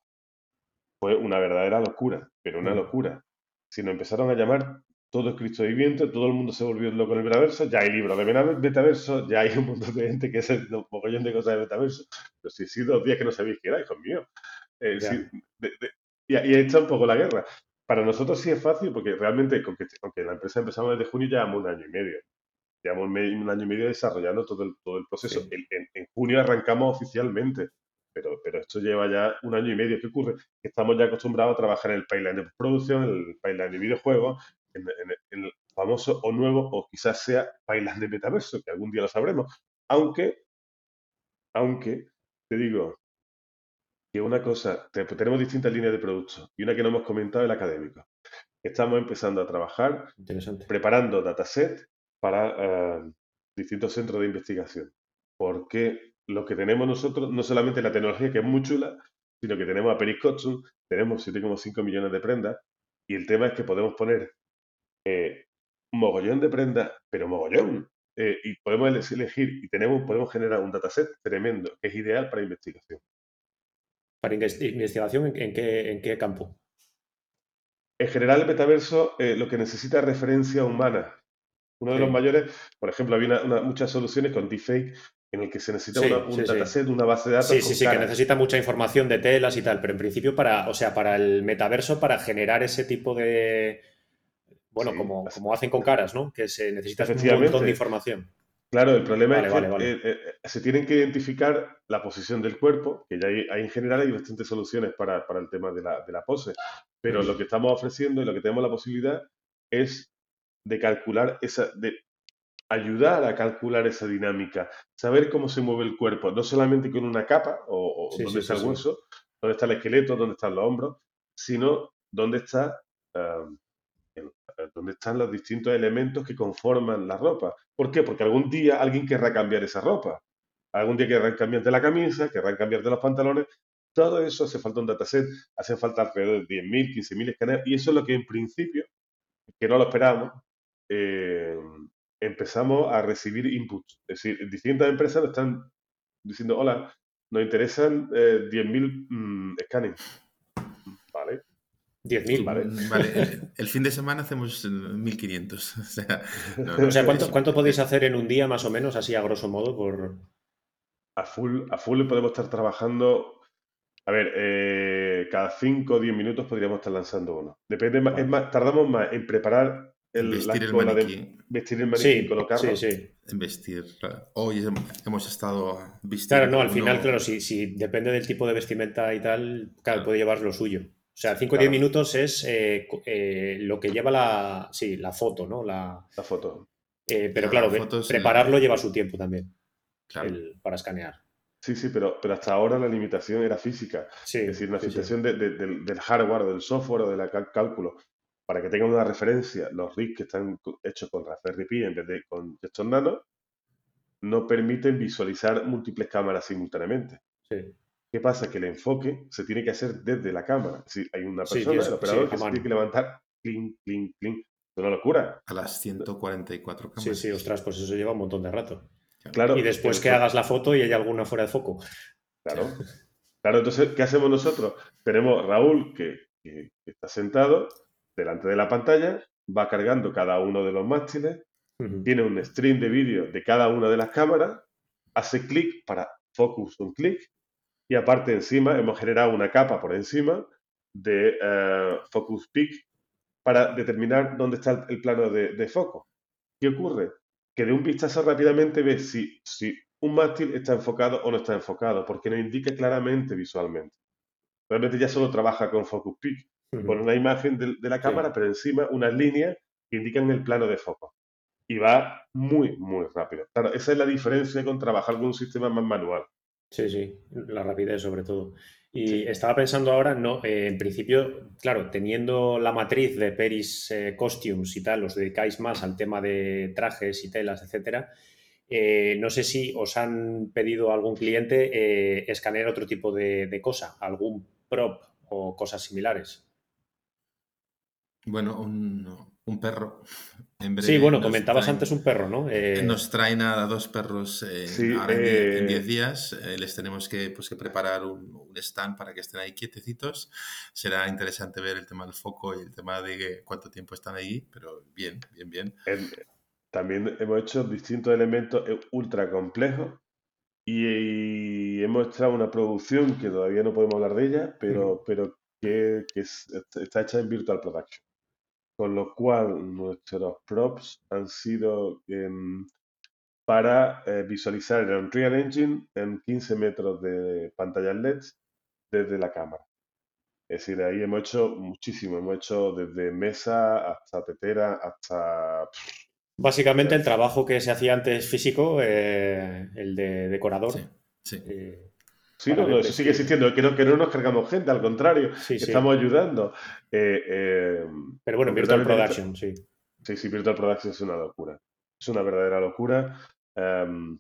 Fue una verdadera locura, pero una mm. locura. Si nos empezaron a llamar, todo es Cristo viviente, todo el mundo se volvió loco en el metaverso, ya hay libros de metaverso, ya hay un montón de gente que es un mogollón de cosas de metaverso. Pero si sí, dos días que no sabéis qué era, hijos míos. Eh, y, ahí está un poco la guerra. Para nosotros sí es fácil porque realmente, aunque, la empresa empezamos desde junio, llevamos un año y medio. Llevamos un año y medio desarrollando todo el, todo el proceso. En, junio arrancamos oficialmente, pero, pero esto lleva ya un año y medio. ¿Qué ocurre? Estamos ya acostumbrados a trabajar en el pipeline de producción, en el pipeline de videojuegos, en, el famoso o nuevo, o quizás sea pipeline de metaverso, que algún día lo sabremos. Aunque, aunque, te digo, que una cosa, tenemos distintas líneas de productos y una que no hemos comentado es el académico. Estamos empezando a trabajar preparando dataset para eh, distintos centros de investigación. Porque lo que tenemos nosotros, no solamente la tecnología que es muy chula, sino que tenemos a Pericotsum, tenemos 7,5 millones de prendas, y el tema es que podemos poner eh, mogollón de prendas, pero mogollón. Eh, y podemos elegir y tenemos, podemos generar un dataset tremendo, que es ideal para investigación. ¿Para investigación en, qué, en qué campo? En general, el metaverso eh, lo que necesita es referencia humana. Uno de los mayores, por ejemplo, había muchas soluciones con deepfake en el que se necesita una, un dataset, una base de datos. Sí, sí, sí, que necesita mucha información de telas y tal, pero en principio para, o sea, para el metaverso, para generar ese tipo de, bueno, como, como hacen con caras, ¿no? Que se necesita un montón de información. Claro, el problema es que eh, eh, se tienen que identificar la posición del cuerpo, que ya hay, en general hay bastantes soluciones para, el tema de la, de la, pose, pero lo que estamos ofreciendo y lo que tenemos la posibilidad es de calcular esa, de ayudar a calcular esa dinámica, saber cómo se mueve el cuerpo, no solamente con una capa o, dónde está el hueso, dónde está el esqueleto, dónde están los hombros, sino dónde está dónde están los distintos elementos que conforman la ropa. ¿Por qué? Porque algún día alguien querrá cambiar esa ropa. Algún día querrán cambiar la camisa, querrán cambiar de los pantalones. Todo eso hace falta un dataset, hace falta alrededor de 10.000, 15.000 escáneres. Y eso es lo que en principio, que no lo esperamos, eh, empezamos a recibir inputs. Es decir, distintas empresas están diciendo, hola, nos interesan eh, 10.000 mm, scannings. Vale. 10.000. Vale. Vale, el, fin de semana hacemos 1500. <laughs> O sea, no, O sea, ¿cuánto, cuánto podéis hacer en un día más o menos, así a grosso modo? Por... A full, a full podemos estar trabajando. A ver, eh, cada 5 o 10 minutos podríamos estar lanzando uno. Depende más, es más, tardamos más en preparar el, la vestir el cola de- maniquí, vestir el maniquí y Sí, colocarlo. sí, sí. en vestir. claro. Hoy hem- hemos estado vistiendo. Claro, no, al uno- final, claro, si, si depende del tipo de vestimenta y tal, claro, Claro. puede llevar lo suyo. O sea, 5 o Claro. 10 minutos es eh, eh, lo que lleva la, sí, la foto, ¿no? La, La foto. eh, pero Claro, claro, la ve- foto es el- prepararlo lleva su tiempo también Claro. el- para escanear. Sí, sí, pero, pero hasta ahora la limitación era física. Sí, Es decir, una sí, sí. limitación de- de- del, del hardware, del software o del cálculo. Para que tengan una referencia, los rigs que están hechos con Raspberry Pi en vez de con estos Nano, no permiten visualizar múltiples cámaras simultáneamente. Sí. ¿Qué pasa? Que el enfoque se tiene que hacer desde la cámara. Decir, hay una Sí, persona, Dios, el operador, sí, que se tiene que levantar, clink, clink, clink. Es una locura. A las 144 Sí, cámaras. sí, ostras, pues eso lleva un montón de rato. Claro. Y después que hagas la foto y hay alguna fuera de foco. Claro. Claro, entonces, ¿qué hacemos nosotros? Tenemos Raúl que, que- que está sentado delante de la pantalla, va cargando cada uno de los mástiles, tiene un stream de vídeo de cada una de las cámaras, hace clic para focus un clic, y aparte encima hemos generado una capa por encima de eh, focus peak para determinar dónde está el, plano de, de foco. ¿Qué ocurre? Que de un vistazo rápidamente ves si, si un mástil está enfocado o no está enfocado, porque nos indica claramente visualmente. Realmente ya solo trabaja con focus peak, con una imagen de, de la cámara, pero encima unas líneas que indican el plano de foco. Y va muy, muy rápido. Claro, esa es la diferencia con trabajar con un sistema más manual. Sí, sí, la rapidez sobre todo. Y estaba pensando ahora, no, eh, en principio, claro, teniendo la matriz de Peris eh, Costumes y tal, os dedicáis más al tema de trajes y telas, etcétera. Eh, no sé si os han pedido a algún cliente eh, escanear otro tipo de, de cosa, algún prop o cosas similares. Bueno, un, un perro. <laughs> En breve Sí, bueno, nos comentabas traen- antes un perro, ¿no? Eh, Nos traen a dos perros eh, Sí, ahora en die- en eh, 10 días. eh, les tenemos que, pues, que preparar un, un stand para que estén ahí quietecitos. Será interesante ver el tema del foco y el tema de que- cuánto tiempo están ahí, pero bien, bien, bien. En- también hemos hecho distintos elementos eh, ultra complejos y, y hemos hecho una producción que todavía no podemos hablar de ella, pero, pero que, que es- está hecha en Virtual Production. Con lo cual nuestros props han sido para eh, visualizar el Unreal Engine en 15 metros de pantallas LEDs desde la cámara. Es decir, ahí hemos hecho muchísimo, hemos hecho desde mesa hasta tetera, hasta básicamente el trabajo que se hacía antes físico, eh, el de decorador. Sí, sí. Sí, no, no, eso sigue existiendo, que no, que no nos cargamos gente, al contrario, sí, sí. estamos ayudando. Eh, eh, Pero bueno, Virtual Production, sí. Sí, sí, Virtual Production es una locura. Es una verdadera locura. Em,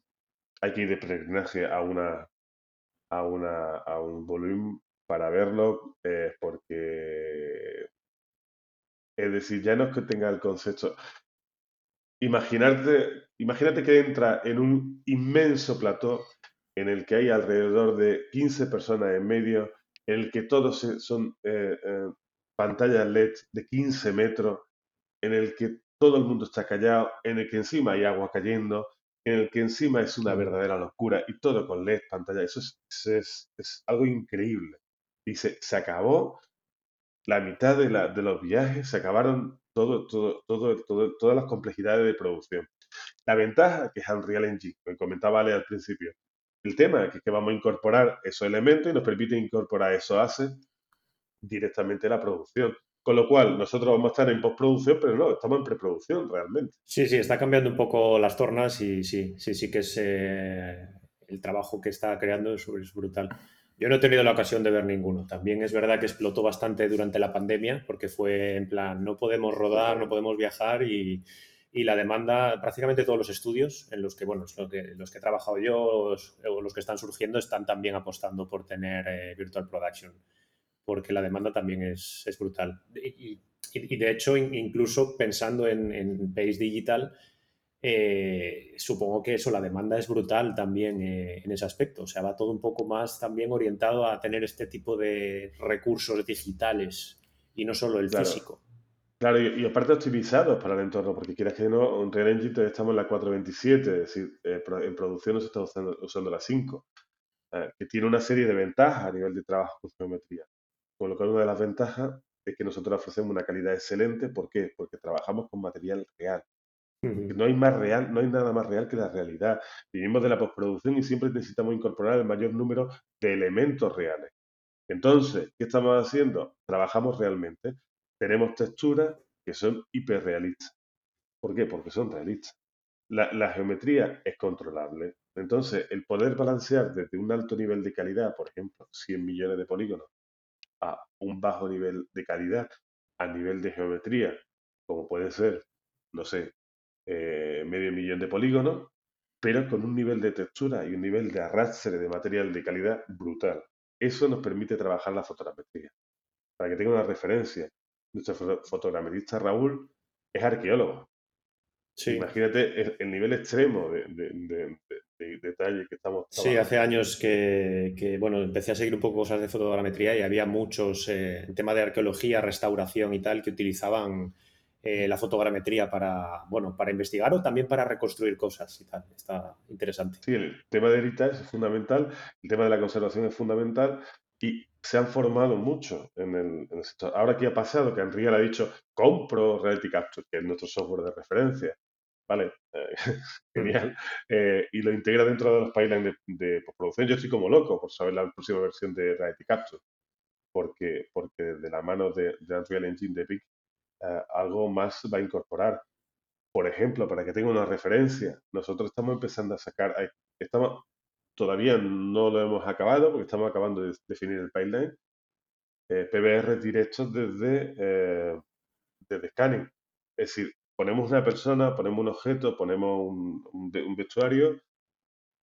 hay que ir de peregrinaje a una a una a un volumen para verlo, eh, porque es decir, ya no es que tenga el concepto. Imaginarte, imagínate que entra en un inmenso plató en el que hay alrededor de 15 personas en medio, en el que todos son eh, eh, pantallas LED de 15 metros, en el que todo el mundo está callado, en el que encima hay agua cayendo, en el que encima es una verdadera locura y todo con LED, pantalla. Eso es, es, es algo increíble. Y se, se acabó la mitad de, la- de los viajes, se acabaron todo, todo, todo, todo- todas las complejidades de producción. La ventaja que es Unreal Engine, que comentaba Ale al principio. El tema es que, que vamos a incorporar esos elementos y nos permite incorporar esos assets directamente a la producción. Con lo cual, nosotros vamos a estar en postproducción, pero no, estamos en preproducción realmente. Sí, sí, está cambiando un poco las tornas y sí, sí, sí que es eh, el trabajo que está creando es, es brutal. Yo no he tenido la ocasión de ver ninguno. También es verdad que explotó bastante durante la pandemia porque fue en plan, no podemos rodar, no podemos viajar y, y la demanda, prácticamente todos los estudios en los que, bueno, los que, los que he trabajado yo o los que están surgiendo están también apostando por tener eh, Virtual Production porque la demanda también es, es brutal. Y, y- y de hecho, in- incluso pensando en, en Pace Digital, eh, supongo que eso, la demanda es brutal también eh, en ese aspecto. O sea, va todo un poco más también orientado a tener este tipo de recursos digitales y no solo el físico. Claro, y, aparte optimizados para el entorno, porque quieras que no, un Real Engine todavía estamos en la 427, es decir, eh, en producción no se está usando, la 5, que tiene una serie de ventajas a nivel de trabajo con geometría. Con lo cual, una de las ventajas es que nosotros ofrecemos una calidad excelente. ¿Por qué? Porque trabajamos con material real. No hay más real, no hay nada más real que la realidad. Vivimos de la postproducción y siempre necesitamos incorporar el mayor número de elementos reales. Entonces, ¿qué estamos haciendo? Trabajamos realmente. Tenemos texturas que son hiperrealistas. ¿Por qué? Porque son realistas. La, la, geometría es controlable. Entonces, el poder balancear desde un alto nivel de calidad, por ejemplo, 100 millones de polígonos, a un bajo nivel de calidad a nivel de geometría, como puede ser, no sé, eh, medio millón de polígonos, pero con un nivel de textura y un nivel de arrastre de material de calidad brutal. Eso nos permite trabajar la fotogrametría. Para que tenga una referencia, nuestro fotogrametista Raúl es arqueólogo. Imagínate el, nivel extremo de, detalle que estamos Sí, hace años que, bueno, empecé a seguir un poco cosas de fotogrametría y había muchos, eh, en tema de arqueología, restauración y tal, que utilizaban eh, la fotogrametría para, bueno, para investigar o también para reconstruir cosas y tal. Está interesante. Sí, el tema de heritage es fundamental, el tema de la conservación es fundamental y se han formado mucho en el, sector. Ahora, ¿qué ha pasado? Que Enrique ha dicho, compro Reality Capture, que es nuestro software de referencia. ¿Vale? Eh, <laughs> genial. Eh, y lo integra dentro de los pipelines de, postproducción. Yo estoy como loco por saber la próxima versión de Reality Capture. Porque, porque de la mano de, de Unreal Engine de Epic eh, algo más va a incorporar. Por ejemplo, para que tenga una referencia, nosotros estamos empezando a sacar, estamos, todavía no lo hemos acabado porque estamos acabando de definir el pipeline, eh, PBR directos desde, eh, desde scanning. Es decir, ponemos una persona, ponemos un objeto, ponemos un, un, vestuario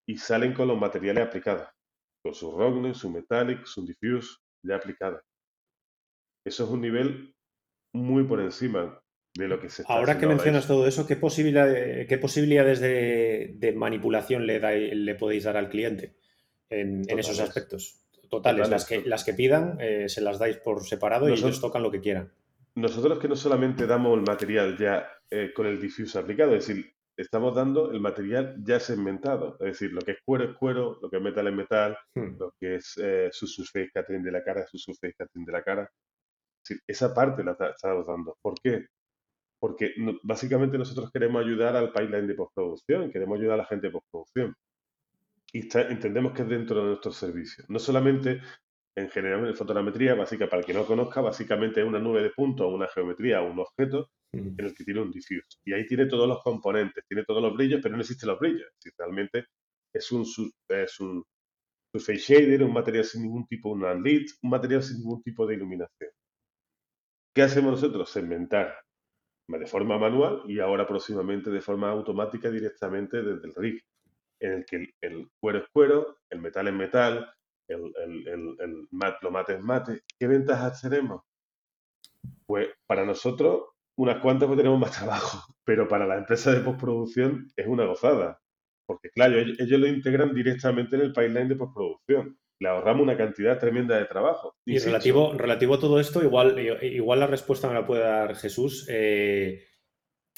y salen con los materiales aplicados, con su roughness, su metallic, su diffuse ya aplicadas. Eso es un nivel muy por encima de lo que se está Ahora que mencionas todo eso, ¿qué, qué posibilidades de, manipulación le, le podéis dar al cliente en, esos aspectos? Totales, las, que, las que pidan, eh, se las dais por separado y ellos tocan lo que quieran. Nosotros que no solamente damos el material ya eh, con el diffuse aplicado, es decir, estamos dando el material ya segmentado, es decir, lo que es cuero es cuero, lo que es metal es metal, hmm. lo que es eh, su surface catering de la cara es su surface catering de la cara, esa parte la estamos dando. ¿Por qué? Porque básicamente nosotros queremos ayudar al pipeline de postproducción, queremos ayudar a la gente de postproducción. Y entendemos que es dentro de nuestro servicio. No solamente en general en fotogrametría, básica, para el que no conozca, básicamente es una nube de puntos, una geometría, un objeto en el que tiene un diffuse. Y ahí tiene todos los componentes, tiene todos los brillos, pero no existen los brillos. Si realmente es un, es un face shader, un material sin ningún tipo, una lead, un material sin ningún tipo de iluminación. ¿Qué hacemos nosotros? Segmentar de forma manual y ahora próximamente de forma automática directamente desde el rig, en el que el, cuero es cuero, el metal es metal, el, el, lo mate es mate. ¿Qué ventajas tenemos? Pues para nosotros unas cuantas pues tenemos más <laughs> trabajo, pero para la empresa de postproducción es una gozada, porque claro, ellos lo integran directamente en el pipeline de postproducción le ahorramos una cantidad tremenda de trabajo. Y relativo, relativo a todo esto, igual, igual la respuesta me la puede dar Jesús. Eh,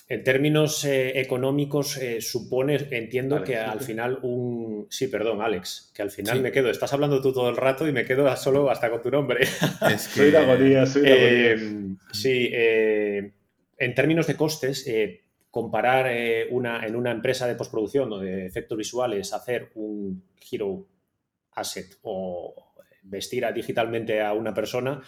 en términos eh, económicos, eh, supone, entiendo que al final un... Sí, perdón, Alex, que al final me quedo, estás hablando tú todo el rato y me quedo solo hasta con tu nombre. Es <laughs> que... soy la agonía, soy Sí, en términos de costes, comparar una, en una empresa de postproducción o de efectos visuales, hacer un giro asset o vestir digitalmente a una persona,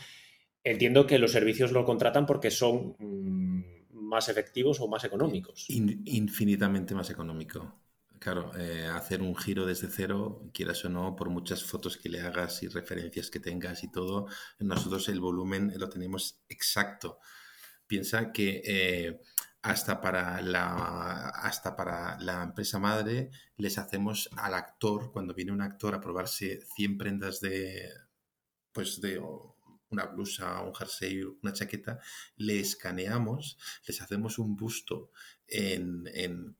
entiendo que los servicios lo contratan porque son mm, más efectivos o más económicos. infinitamente más económico. Claro, eh, hacer un giro desde cero, quieras o no, por muchas fotos que le hagas y referencias que tengas y todo, nosotros el volumen lo tenemos exacto. Piensa que eh, hasta para la hasta para la empresa madre les hacemos al actor cuando viene un actor a probarse 100 prendas de pues de una blusa, un jersey, una chaqueta, le escaneamos, les hacemos un busto en, en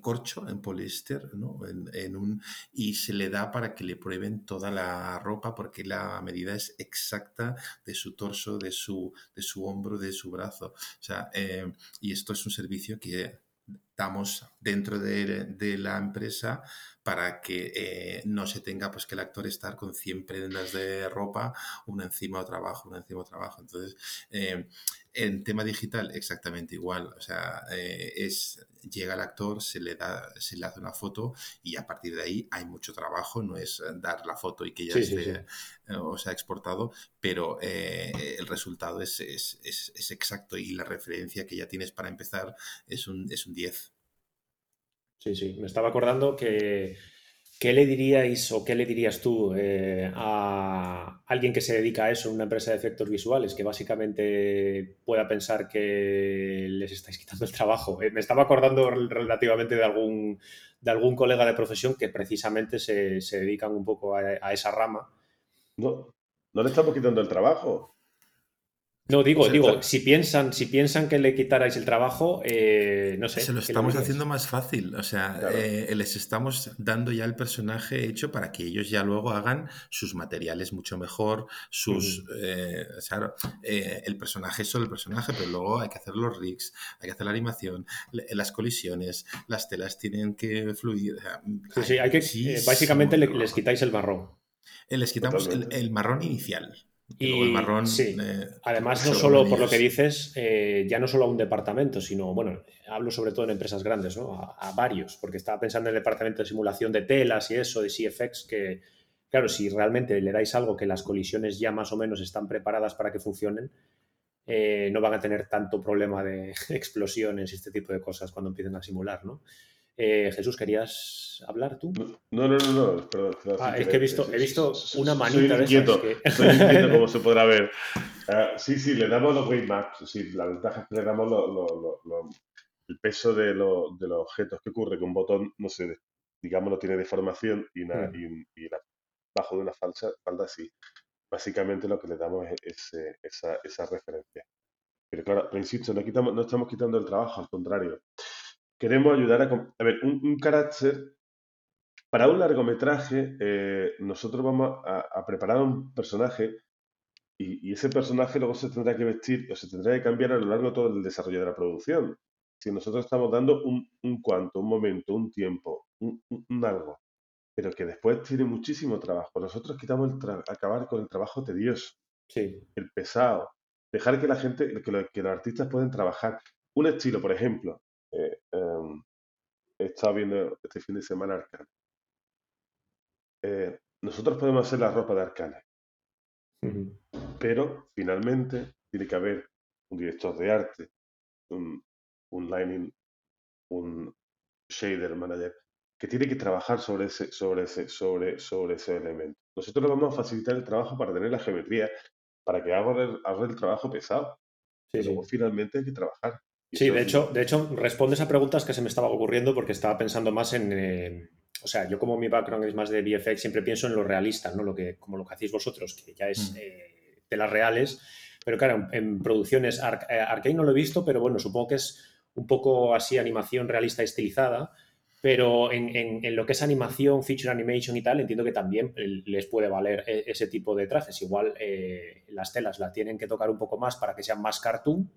corcho, en poliéster, ¿no? En, un, y se le da para que le prueben toda la ropa porque la medida es exacta de su torso, de su, de su hombro, de su brazo. O sea, eh, y esto es un servicio que damos dentro de, la empresa para que eh, no se tenga pues que el actor estar con 100 prendas de ropa, una encima otra abajo, una encima otra abajo. Entonces, eh, en tema digital, exactamente igual. O sea, eh, es, llega el actor, se le, da, se le hace una foto y a partir de ahí hay mucho trabajo. No es dar la foto y que ya esté o sea exportado, pero el resultado es, es, es, exacto y la referencia que ya tienes para empezar es un, es un 10. Sí, sí. Me estaba acordando que ¿qué le diríais o qué le dirías tú eh, a alguien que se dedica a eso en una empresa de efectos visuales, que básicamente pueda pensar que les estáis quitando el trabajo? Eh, me estaba acordando relativamente de algún, de algún colega de profesión que precisamente se, dedican un poco a, a esa rama. No, no le estamos quitando el trabajo. No, digo, digo, si piensan, si piensan que le quitarais el trabajo, eh, no sé. Se lo estamos haciendo más fácil. O sea, eh, les estamos dando ya el personaje hecho para que ellos ya luego hagan sus materiales mucho mejor, sus. Eh, el personaje es solo el personaje, pero luego hay que hacer los rigs, hay que hacer la animación, las colisiones, las telas tienen que fluir. sí, sí, hay que. básicamente les quitáis el marrón. les quitamos el marrón inicial. Y el marrón, sí. Eh, Además, no solo por lo que dices, eh, ya no solo a un departamento, sino, bueno, hablo sobre todo en empresas grandes, ¿no? A, varios, porque estaba pensando en el departamento de simulación de telas y eso, de CFX, que, claro, si realmente le dais algo que las colisiones ya más o menos están preparadas para que funcionen, eh, no van a tener tanto problema de <laughs> explosiones y este tipo de cosas cuando empiecen a simular, ¿no? Eh, Jesús, ¿querías hablar tú? No, no, no, no, perdón. Ah, es que he visto, he visto una manita de esas que... Estoy inquieto, como se podrá ver. Uh, <laughs> sí, sí, le damos los weightmaps. Sí, la ventaja es que le damos lo, lo, lo, el peso de, los objetos. ¿Qué ocurre? Que un botón, no sé, digamos, no tiene deformación y, mm. y, y la, bajo de una falsa, falda sí. Básicamente lo que le damos es, esa, esa referencia. Pero claro, insisto, no, quitamos, no estamos quitando el trabajo, al contrario queremos ayudar a... A ver, un, carácter, para un largometraje, eh, nosotros vamos a, preparar un personaje y, ese personaje luego se tendrá que vestir o se tendrá que cambiar a lo largo de todo el desarrollo de la producción. Si nosotros estamos dando un, un cuanto, un momento, un tiempo, un, algo, pero que después tiene muchísimo trabajo. Nosotros quitamos el acabar con el trabajo tedioso, sí. el pesado, dejar que la gente, que, que los artistas pueden trabajar. Un estilo, por ejemplo, he estado viendo este fin de semana Arcane. Eh, nosotros podemos hacer la ropa de Arcane, pero finalmente tiene que haber un director de arte, un, un lining, un shader manager, que tiene que trabajar sobre ese, sobre ese, sobre, sobre ese elemento. Nosotros le vamos a facilitar el trabajo para tener la geometría, para que haga el, el trabajo pesado. Sí, luego finalmente hay que trabajar. Sí, de hecho, de hecho, respondes a preguntas que se me estaba ocurriendo porque estaba pensando más en. Eh, o sea, yo como mi background es más de VFX, siempre pienso en lo realista, ¿no? Lo que, como lo que hacéis vosotros, que ya es mm. eh, de las reales. Pero claro, en, producciones, eh, Arcane no lo he visto, pero bueno, supongo que es un poco así animación realista estilizada. Pero en, lo que es animación, feature animation y tal, entiendo que también les puede valer ese tipo de trajes. Igual las telas las tienen que tocar un poco más para que sean más cartoon,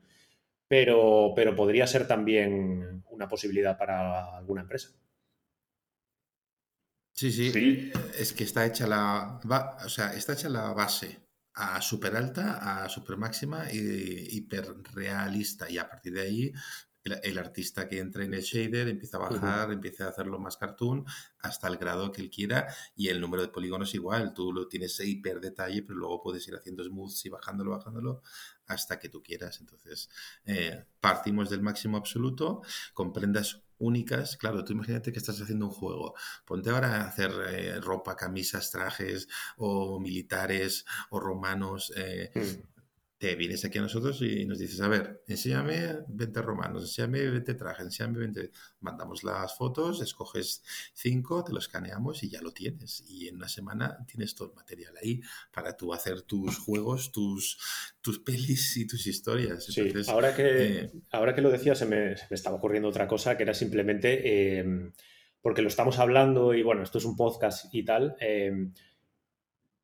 pero, pero podría ser también una posibilidad para alguna empresa. Sí, sí, es que está hecha la, o sea, está hecha la base a super alta, a super máxima y hiper realista y a partir de ahí el, artista que entra en el shader empieza a bajar, empieza a hacerlo más cartoon hasta el grado que él quiera y el número de polígonos igual, tú lo tienes hiper detalle, pero luego puedes ir haciendo smooths y bajándolo, bajándolo hasta que tú quieras. Entonces, eh, partimos del máximo absoluto, con prendas únicas. Claro, tú imagínate que estás haciendo un juego. Ponte ahora a hacer eh, ropa, camisas, trajes o militares o romanos. Eh, mm te vienes aquí a nosotros y nos dices, a ver, enséñame 20 romanos, enséñame 20 trajes, enséñame 20... Mandamos las fotos, escoges 5, te lo escaneamos y ya lo tienes. Y en una semana tienes todo el material ahí para tú hacer tus juegos, tus, tus pelis y tus historias. Sí, ahora, que, eh, ahora que lo decía se me, estaba ocurriendo otra cosa que era simplemente... Em, porque lo estamos hablando y bueno, esto es un podcast y tal. Em,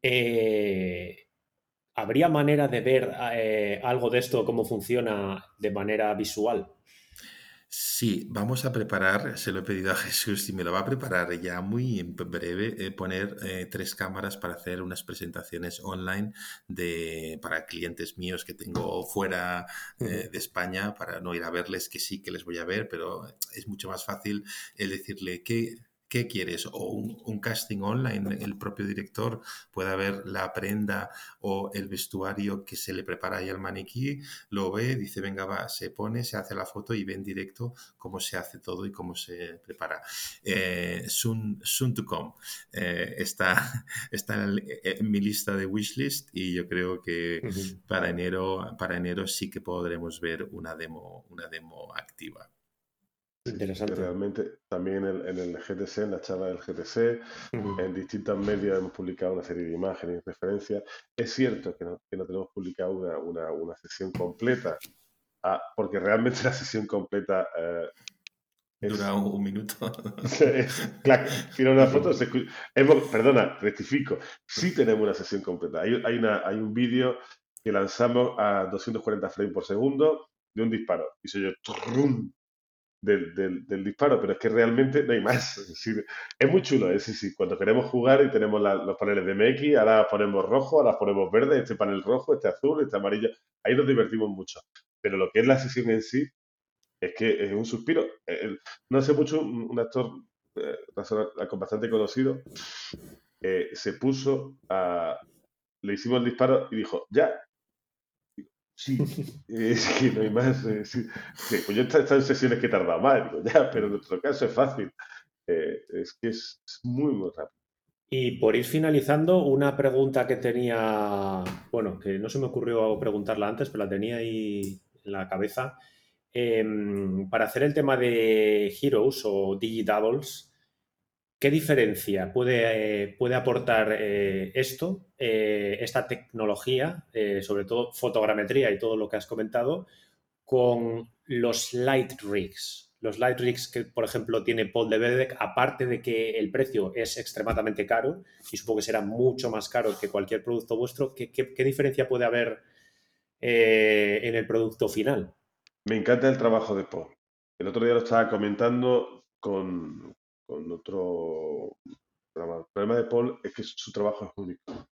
eh, ¿Habría manera de ver eh, algo de esto, cómo funciona de manera visual? Sí, vamos a preparar, se lo he pedido a <laughs> Jesús y me lo va a preparar ya muy en breve, eh, poner eh, tres cámaras para hacer unas presentaciones online de, para clientes míos que tengo fuera de España, para no ir a verles, que sí que les voy a ver, pero es mucho más fácil el decirle que qué quieres, o un, casting online, el propio director puede ver la prenda o el vestuario que se le prepara ahí al maniquí, lo ve, dice, venga, va, se pone, se hace la foto y ve en directo cómo se hace todo y cómo se prepara. Eh, soon, to come. Eh, está <laughs> está en, mi lista de wishlist y yo creo que para, enero, para enero sí que podremos ver una demo, una demo activa. Interesante. realmente también en el, GTC, en la charla del GTC, en distintos medios hemos publicado una serie de imágenes y referencias. Es cierto que no, que no tenemos publicado una, una, una sesión completa, ah, porque realmente <laughs> la sesión completa eh, Dura un, minuto. claro, tiene una foto. Se, hemos, perdona, rectifico. Sí tenemos una sesión completa. Hay, hay, una, hay un vídeo que lanzamos a 240 frames por segundo de un disparo. Y se oye del, del, disparo, pero es que realmente no hay más. Es, decir, es muy chulo, es decir, cuando queremos jugar y tenemos los paneles de MX, ahora ponemos rojo, ahora ponemos verde, este panel rojo, este azul, este amarillo, ahí nos divertimos mucho. Pero lo que es la sesión en sí, es que es un suspiro. no hace mucho un, actor eh, bastante conocido eh, se puso a... Le hicimos el disparo y dijo, ya, Sí, <laughs> es que no hay más. Eh, pues yo he estado en sesiones que he tardado más, digo, ya, pero en nuestro caso es fácil. Eh, es que es, muy, muy rápido. Y por ir finalizando, una pregunta que tenía, bueno, que no se me ocurrió preguntarla antes, pero la tenía ahí en la cabeza. Em, para hacer el tema de Heroes o Digitables, ¿Qué diferencia puede, eh, puede aportar eh, esto, eh, esta tecnología, sobre todo fotogrametría y todo lo que has comentado, con los light rigs? Los light rigs que, por ejemplo, tiene Paul de Bedek, aparte de que el precio es extremadamente caro, y supongo que será mucho más caro que cualquier producto vuestro, ¿qué, qué diferencia puede haber en el producto final? Me encanta el trabajo de Paul. El otro día lo estaba comentando con, con otro programa. El problema de Paul es que su trabajo es único.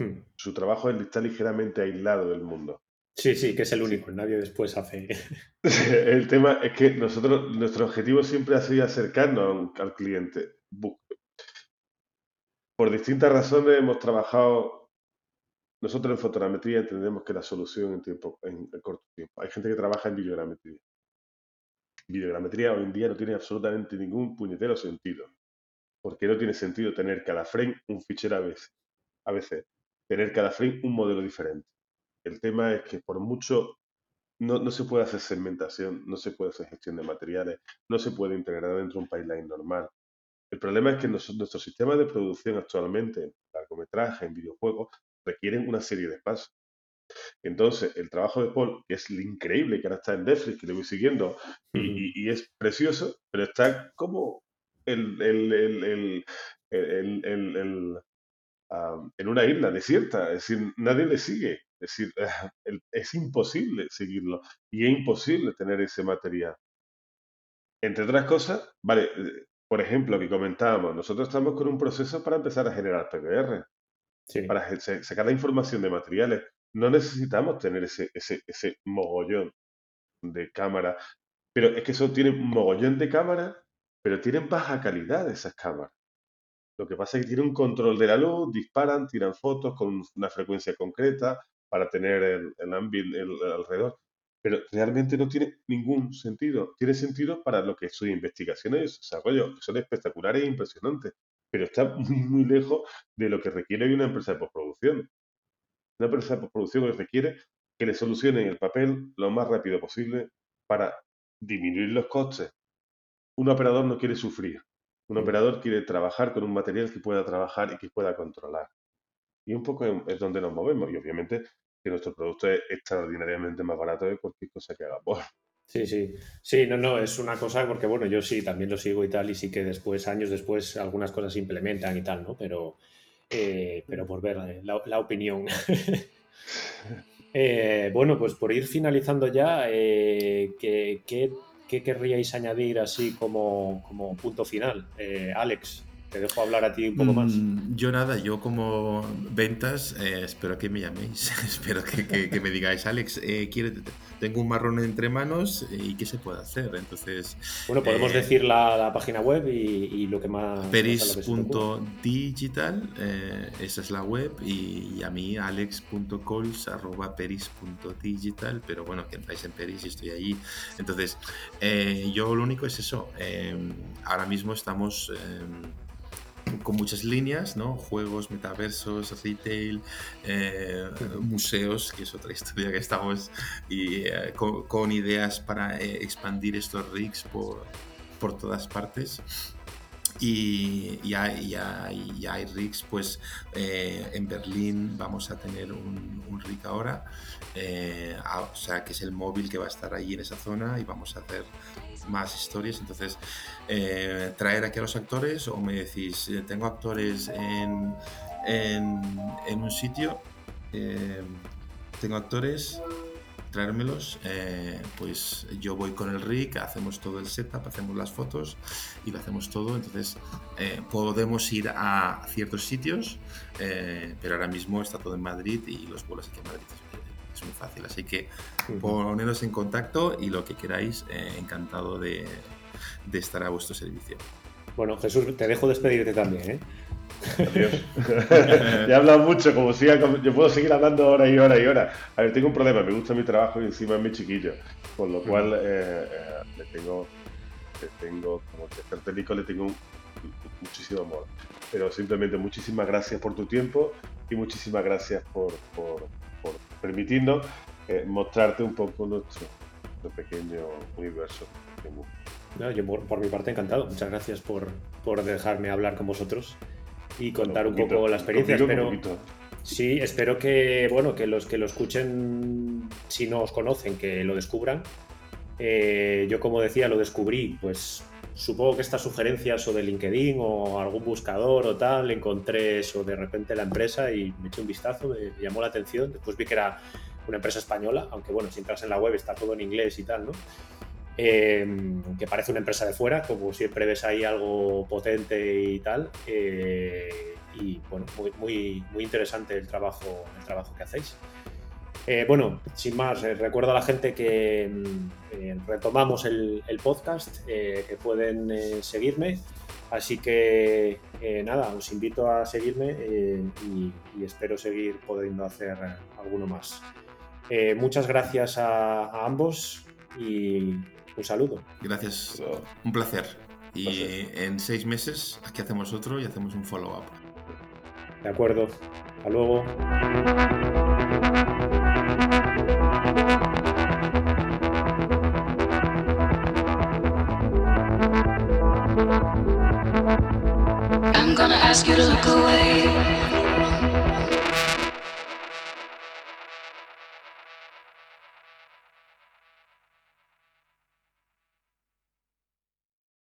Hmm. Su trabajo está ligeramente aislado del mundo. Sí, sí, que es el único, nadie después hace. <laughs> el tema es que nosotros, nuestro objetivo siempre ha sido acercarnos al cliente. Por distintas razones hemos trabajado. Nosotros en fotogrametría entendemos que la solución en, tiempo, en corto tiempo. Hay gente que trabaja en videogrametría videogrametría hoy en día no tiene absolutamente ningún puñetero sentido. Porque no tiene sentido tener cada frame un fichero a veces. A veces, tener cada frame un modelo diferente. El tema es que por mucho no, no, se puede hacer segmentación, no se puede hacer gestión de materiales, no se puede integrar dentro de un pipeline normal. El problema es que nuestros sistemas de producción actualmente, en largometraje, en videojuegos, requieren una serie de pasos. Entonces, el trabajo de Paul, que es increíble, que ahora está en Netflix, que le voy siguiendo, y, es precioso, pero está como el, el, en una isla desierta, es decir, nadie le sigue, es decir, <laughs> es imposible seguirlo y es imposible tener ese material. Entre otras cosas, vale, por ejemplo, que comentábamos, nosotros estamos con un proceso para empezar a generar PBR, para sacar la información de materiales no necesitamos tener ese, ese, ese mogollón de cámaras, pero es que eso tiene mogollón de cámaras, pero tienen baja calidad esas cámaras. Lo que pasa es que tienen un control de la luz, disparan, tiran fotos con una frecuencia concreta para tener el, ambiente alrededor. Pero realmente no tiene ningún sentido. Tiene sentido para lo que son investigaciones y desarrollo, que son espectaculares e impresionantes, pero está muy, muy lejos de lo que requiere una empresa de postproducción. Una empresa de postproducción requiere que le solucionen el papel lo más rápido posible para disminuir los costes. Un operador no quiere sufrir. Un operador quiere trabajar con un material que pueda trabajar y que pueda controlar. Y un poco es donde nos movemos. Y obviamente que nuestro producto es extraordinariamente más barato de cualquier cosa que hagamos. Sí, sí. Sí, no, no, es una cosa porque, bueno, yo sí, también lo sigo y tal, y sí que después, años después, algunas cosas se implementan y tal, ¿no? Pero, eh, pero por ver eh, la, opinión. <laughs> Eh, bueno, pues por ir finalizando ya, ¿qué, qué, querríais añadir así como, como punto final? Alex, te dejo hablar a ti un poco más. Mm, yo nada, yo como ventas, eh, espero que me llaméis, <laughs> espero que, me digáis, Alex, eh, tengo un marrón entre manos eh, y qué se puede hacer. Entonces, bueno, podemos decir la, página web y, lo que más. Peris.digital, esa es la web, y, a mí alex.cols.peris.digital, pero bueno, que entráis en Peris y estoy allí. Entonces, yo lo único es eso. ahora mismo estamos con muchas líneas, ¿no? Juegos, metaversos, retail, eh, museos, que es otra <laughs> historia que estamos, y eh, con, ideas para eh, expandir estos rigs por, por todas partes. Y ya, hay rigs, pues en Berlín vamos a tener un, un rig ahora, o sea, que es el móvil que va a estar ahí en esa zona y vamos a hacer más historias. Entonces, eh, traer aquí a los actores o me decís, eh, tengo actores en, en, un sitio, eh, tengo actores, traérmelos, pues yo voy con el rig, hacemos todo el setup, hacemos las fotos y lo hacemos todo. Entonces, podemos ir a ciertos sitios, pero ahora mismo está todo en Madrid y los vuelos aquí en Madrid es muy fácil. Así que poneros en contacto y lo que queráis, eh, encantado de, estar a vuestro servicio. Bueno, Jesús, te dejo despedirte también, ¿eh? Adiós. <laughs> ya he hablado mucho, como siga, yo puedo seguir hablando hora y hora y hora. A ver, tengo un problema, me gusta mi trabajo y encima es mi chiquillo, con lo cual eh, eh, le tengo, le tengo, como técnico, le tengo muchísimo amor. Pero simplemente muchísimas gracias por tu tiempo y muchísimas gracias por, permitiendo eh, mostrarte un poco nuestro, pequeño universo. yo por, mi parte encantado. Muchas gracias por, por dejarme hablar con vosotros y contar un, poco la experiencia. Espero, sí, espero que bueno que los que lo escuchen, si no os conocen, que lo descubran. Eh, yo como decía, lo descubrí pues supongo que estas sugerencias o de LinkedIn o algún buscador o tal, encontré eso de repente la empresa y me eché un vistazo, me llamó la atención. Después vi que era una empresa española, aunque bueno, si entras en la web está todo en inglés y tal, ¿no? Em, que parece una empresa de fuera, como siempre ves ahí algo potente y tal. Eh, y bueno, muy, muy, muy interesante el trabajo, el trabajo que hacéis. Eh, bueno, sin más, eh, recuerdo a la gente que mm, eh, retomamos el, podcast, que pueden seguirme. Así que nada, os invito a seguirme y, espero seguir pudiendo hacer alguno más. muchas gracias a, ambos y un saludo. Gracias, un placer. Y en seis meses aquí hacemos otro y hacemos un follow-up. De acuerdo. Hasta luego. I'm gonna ask you to look away.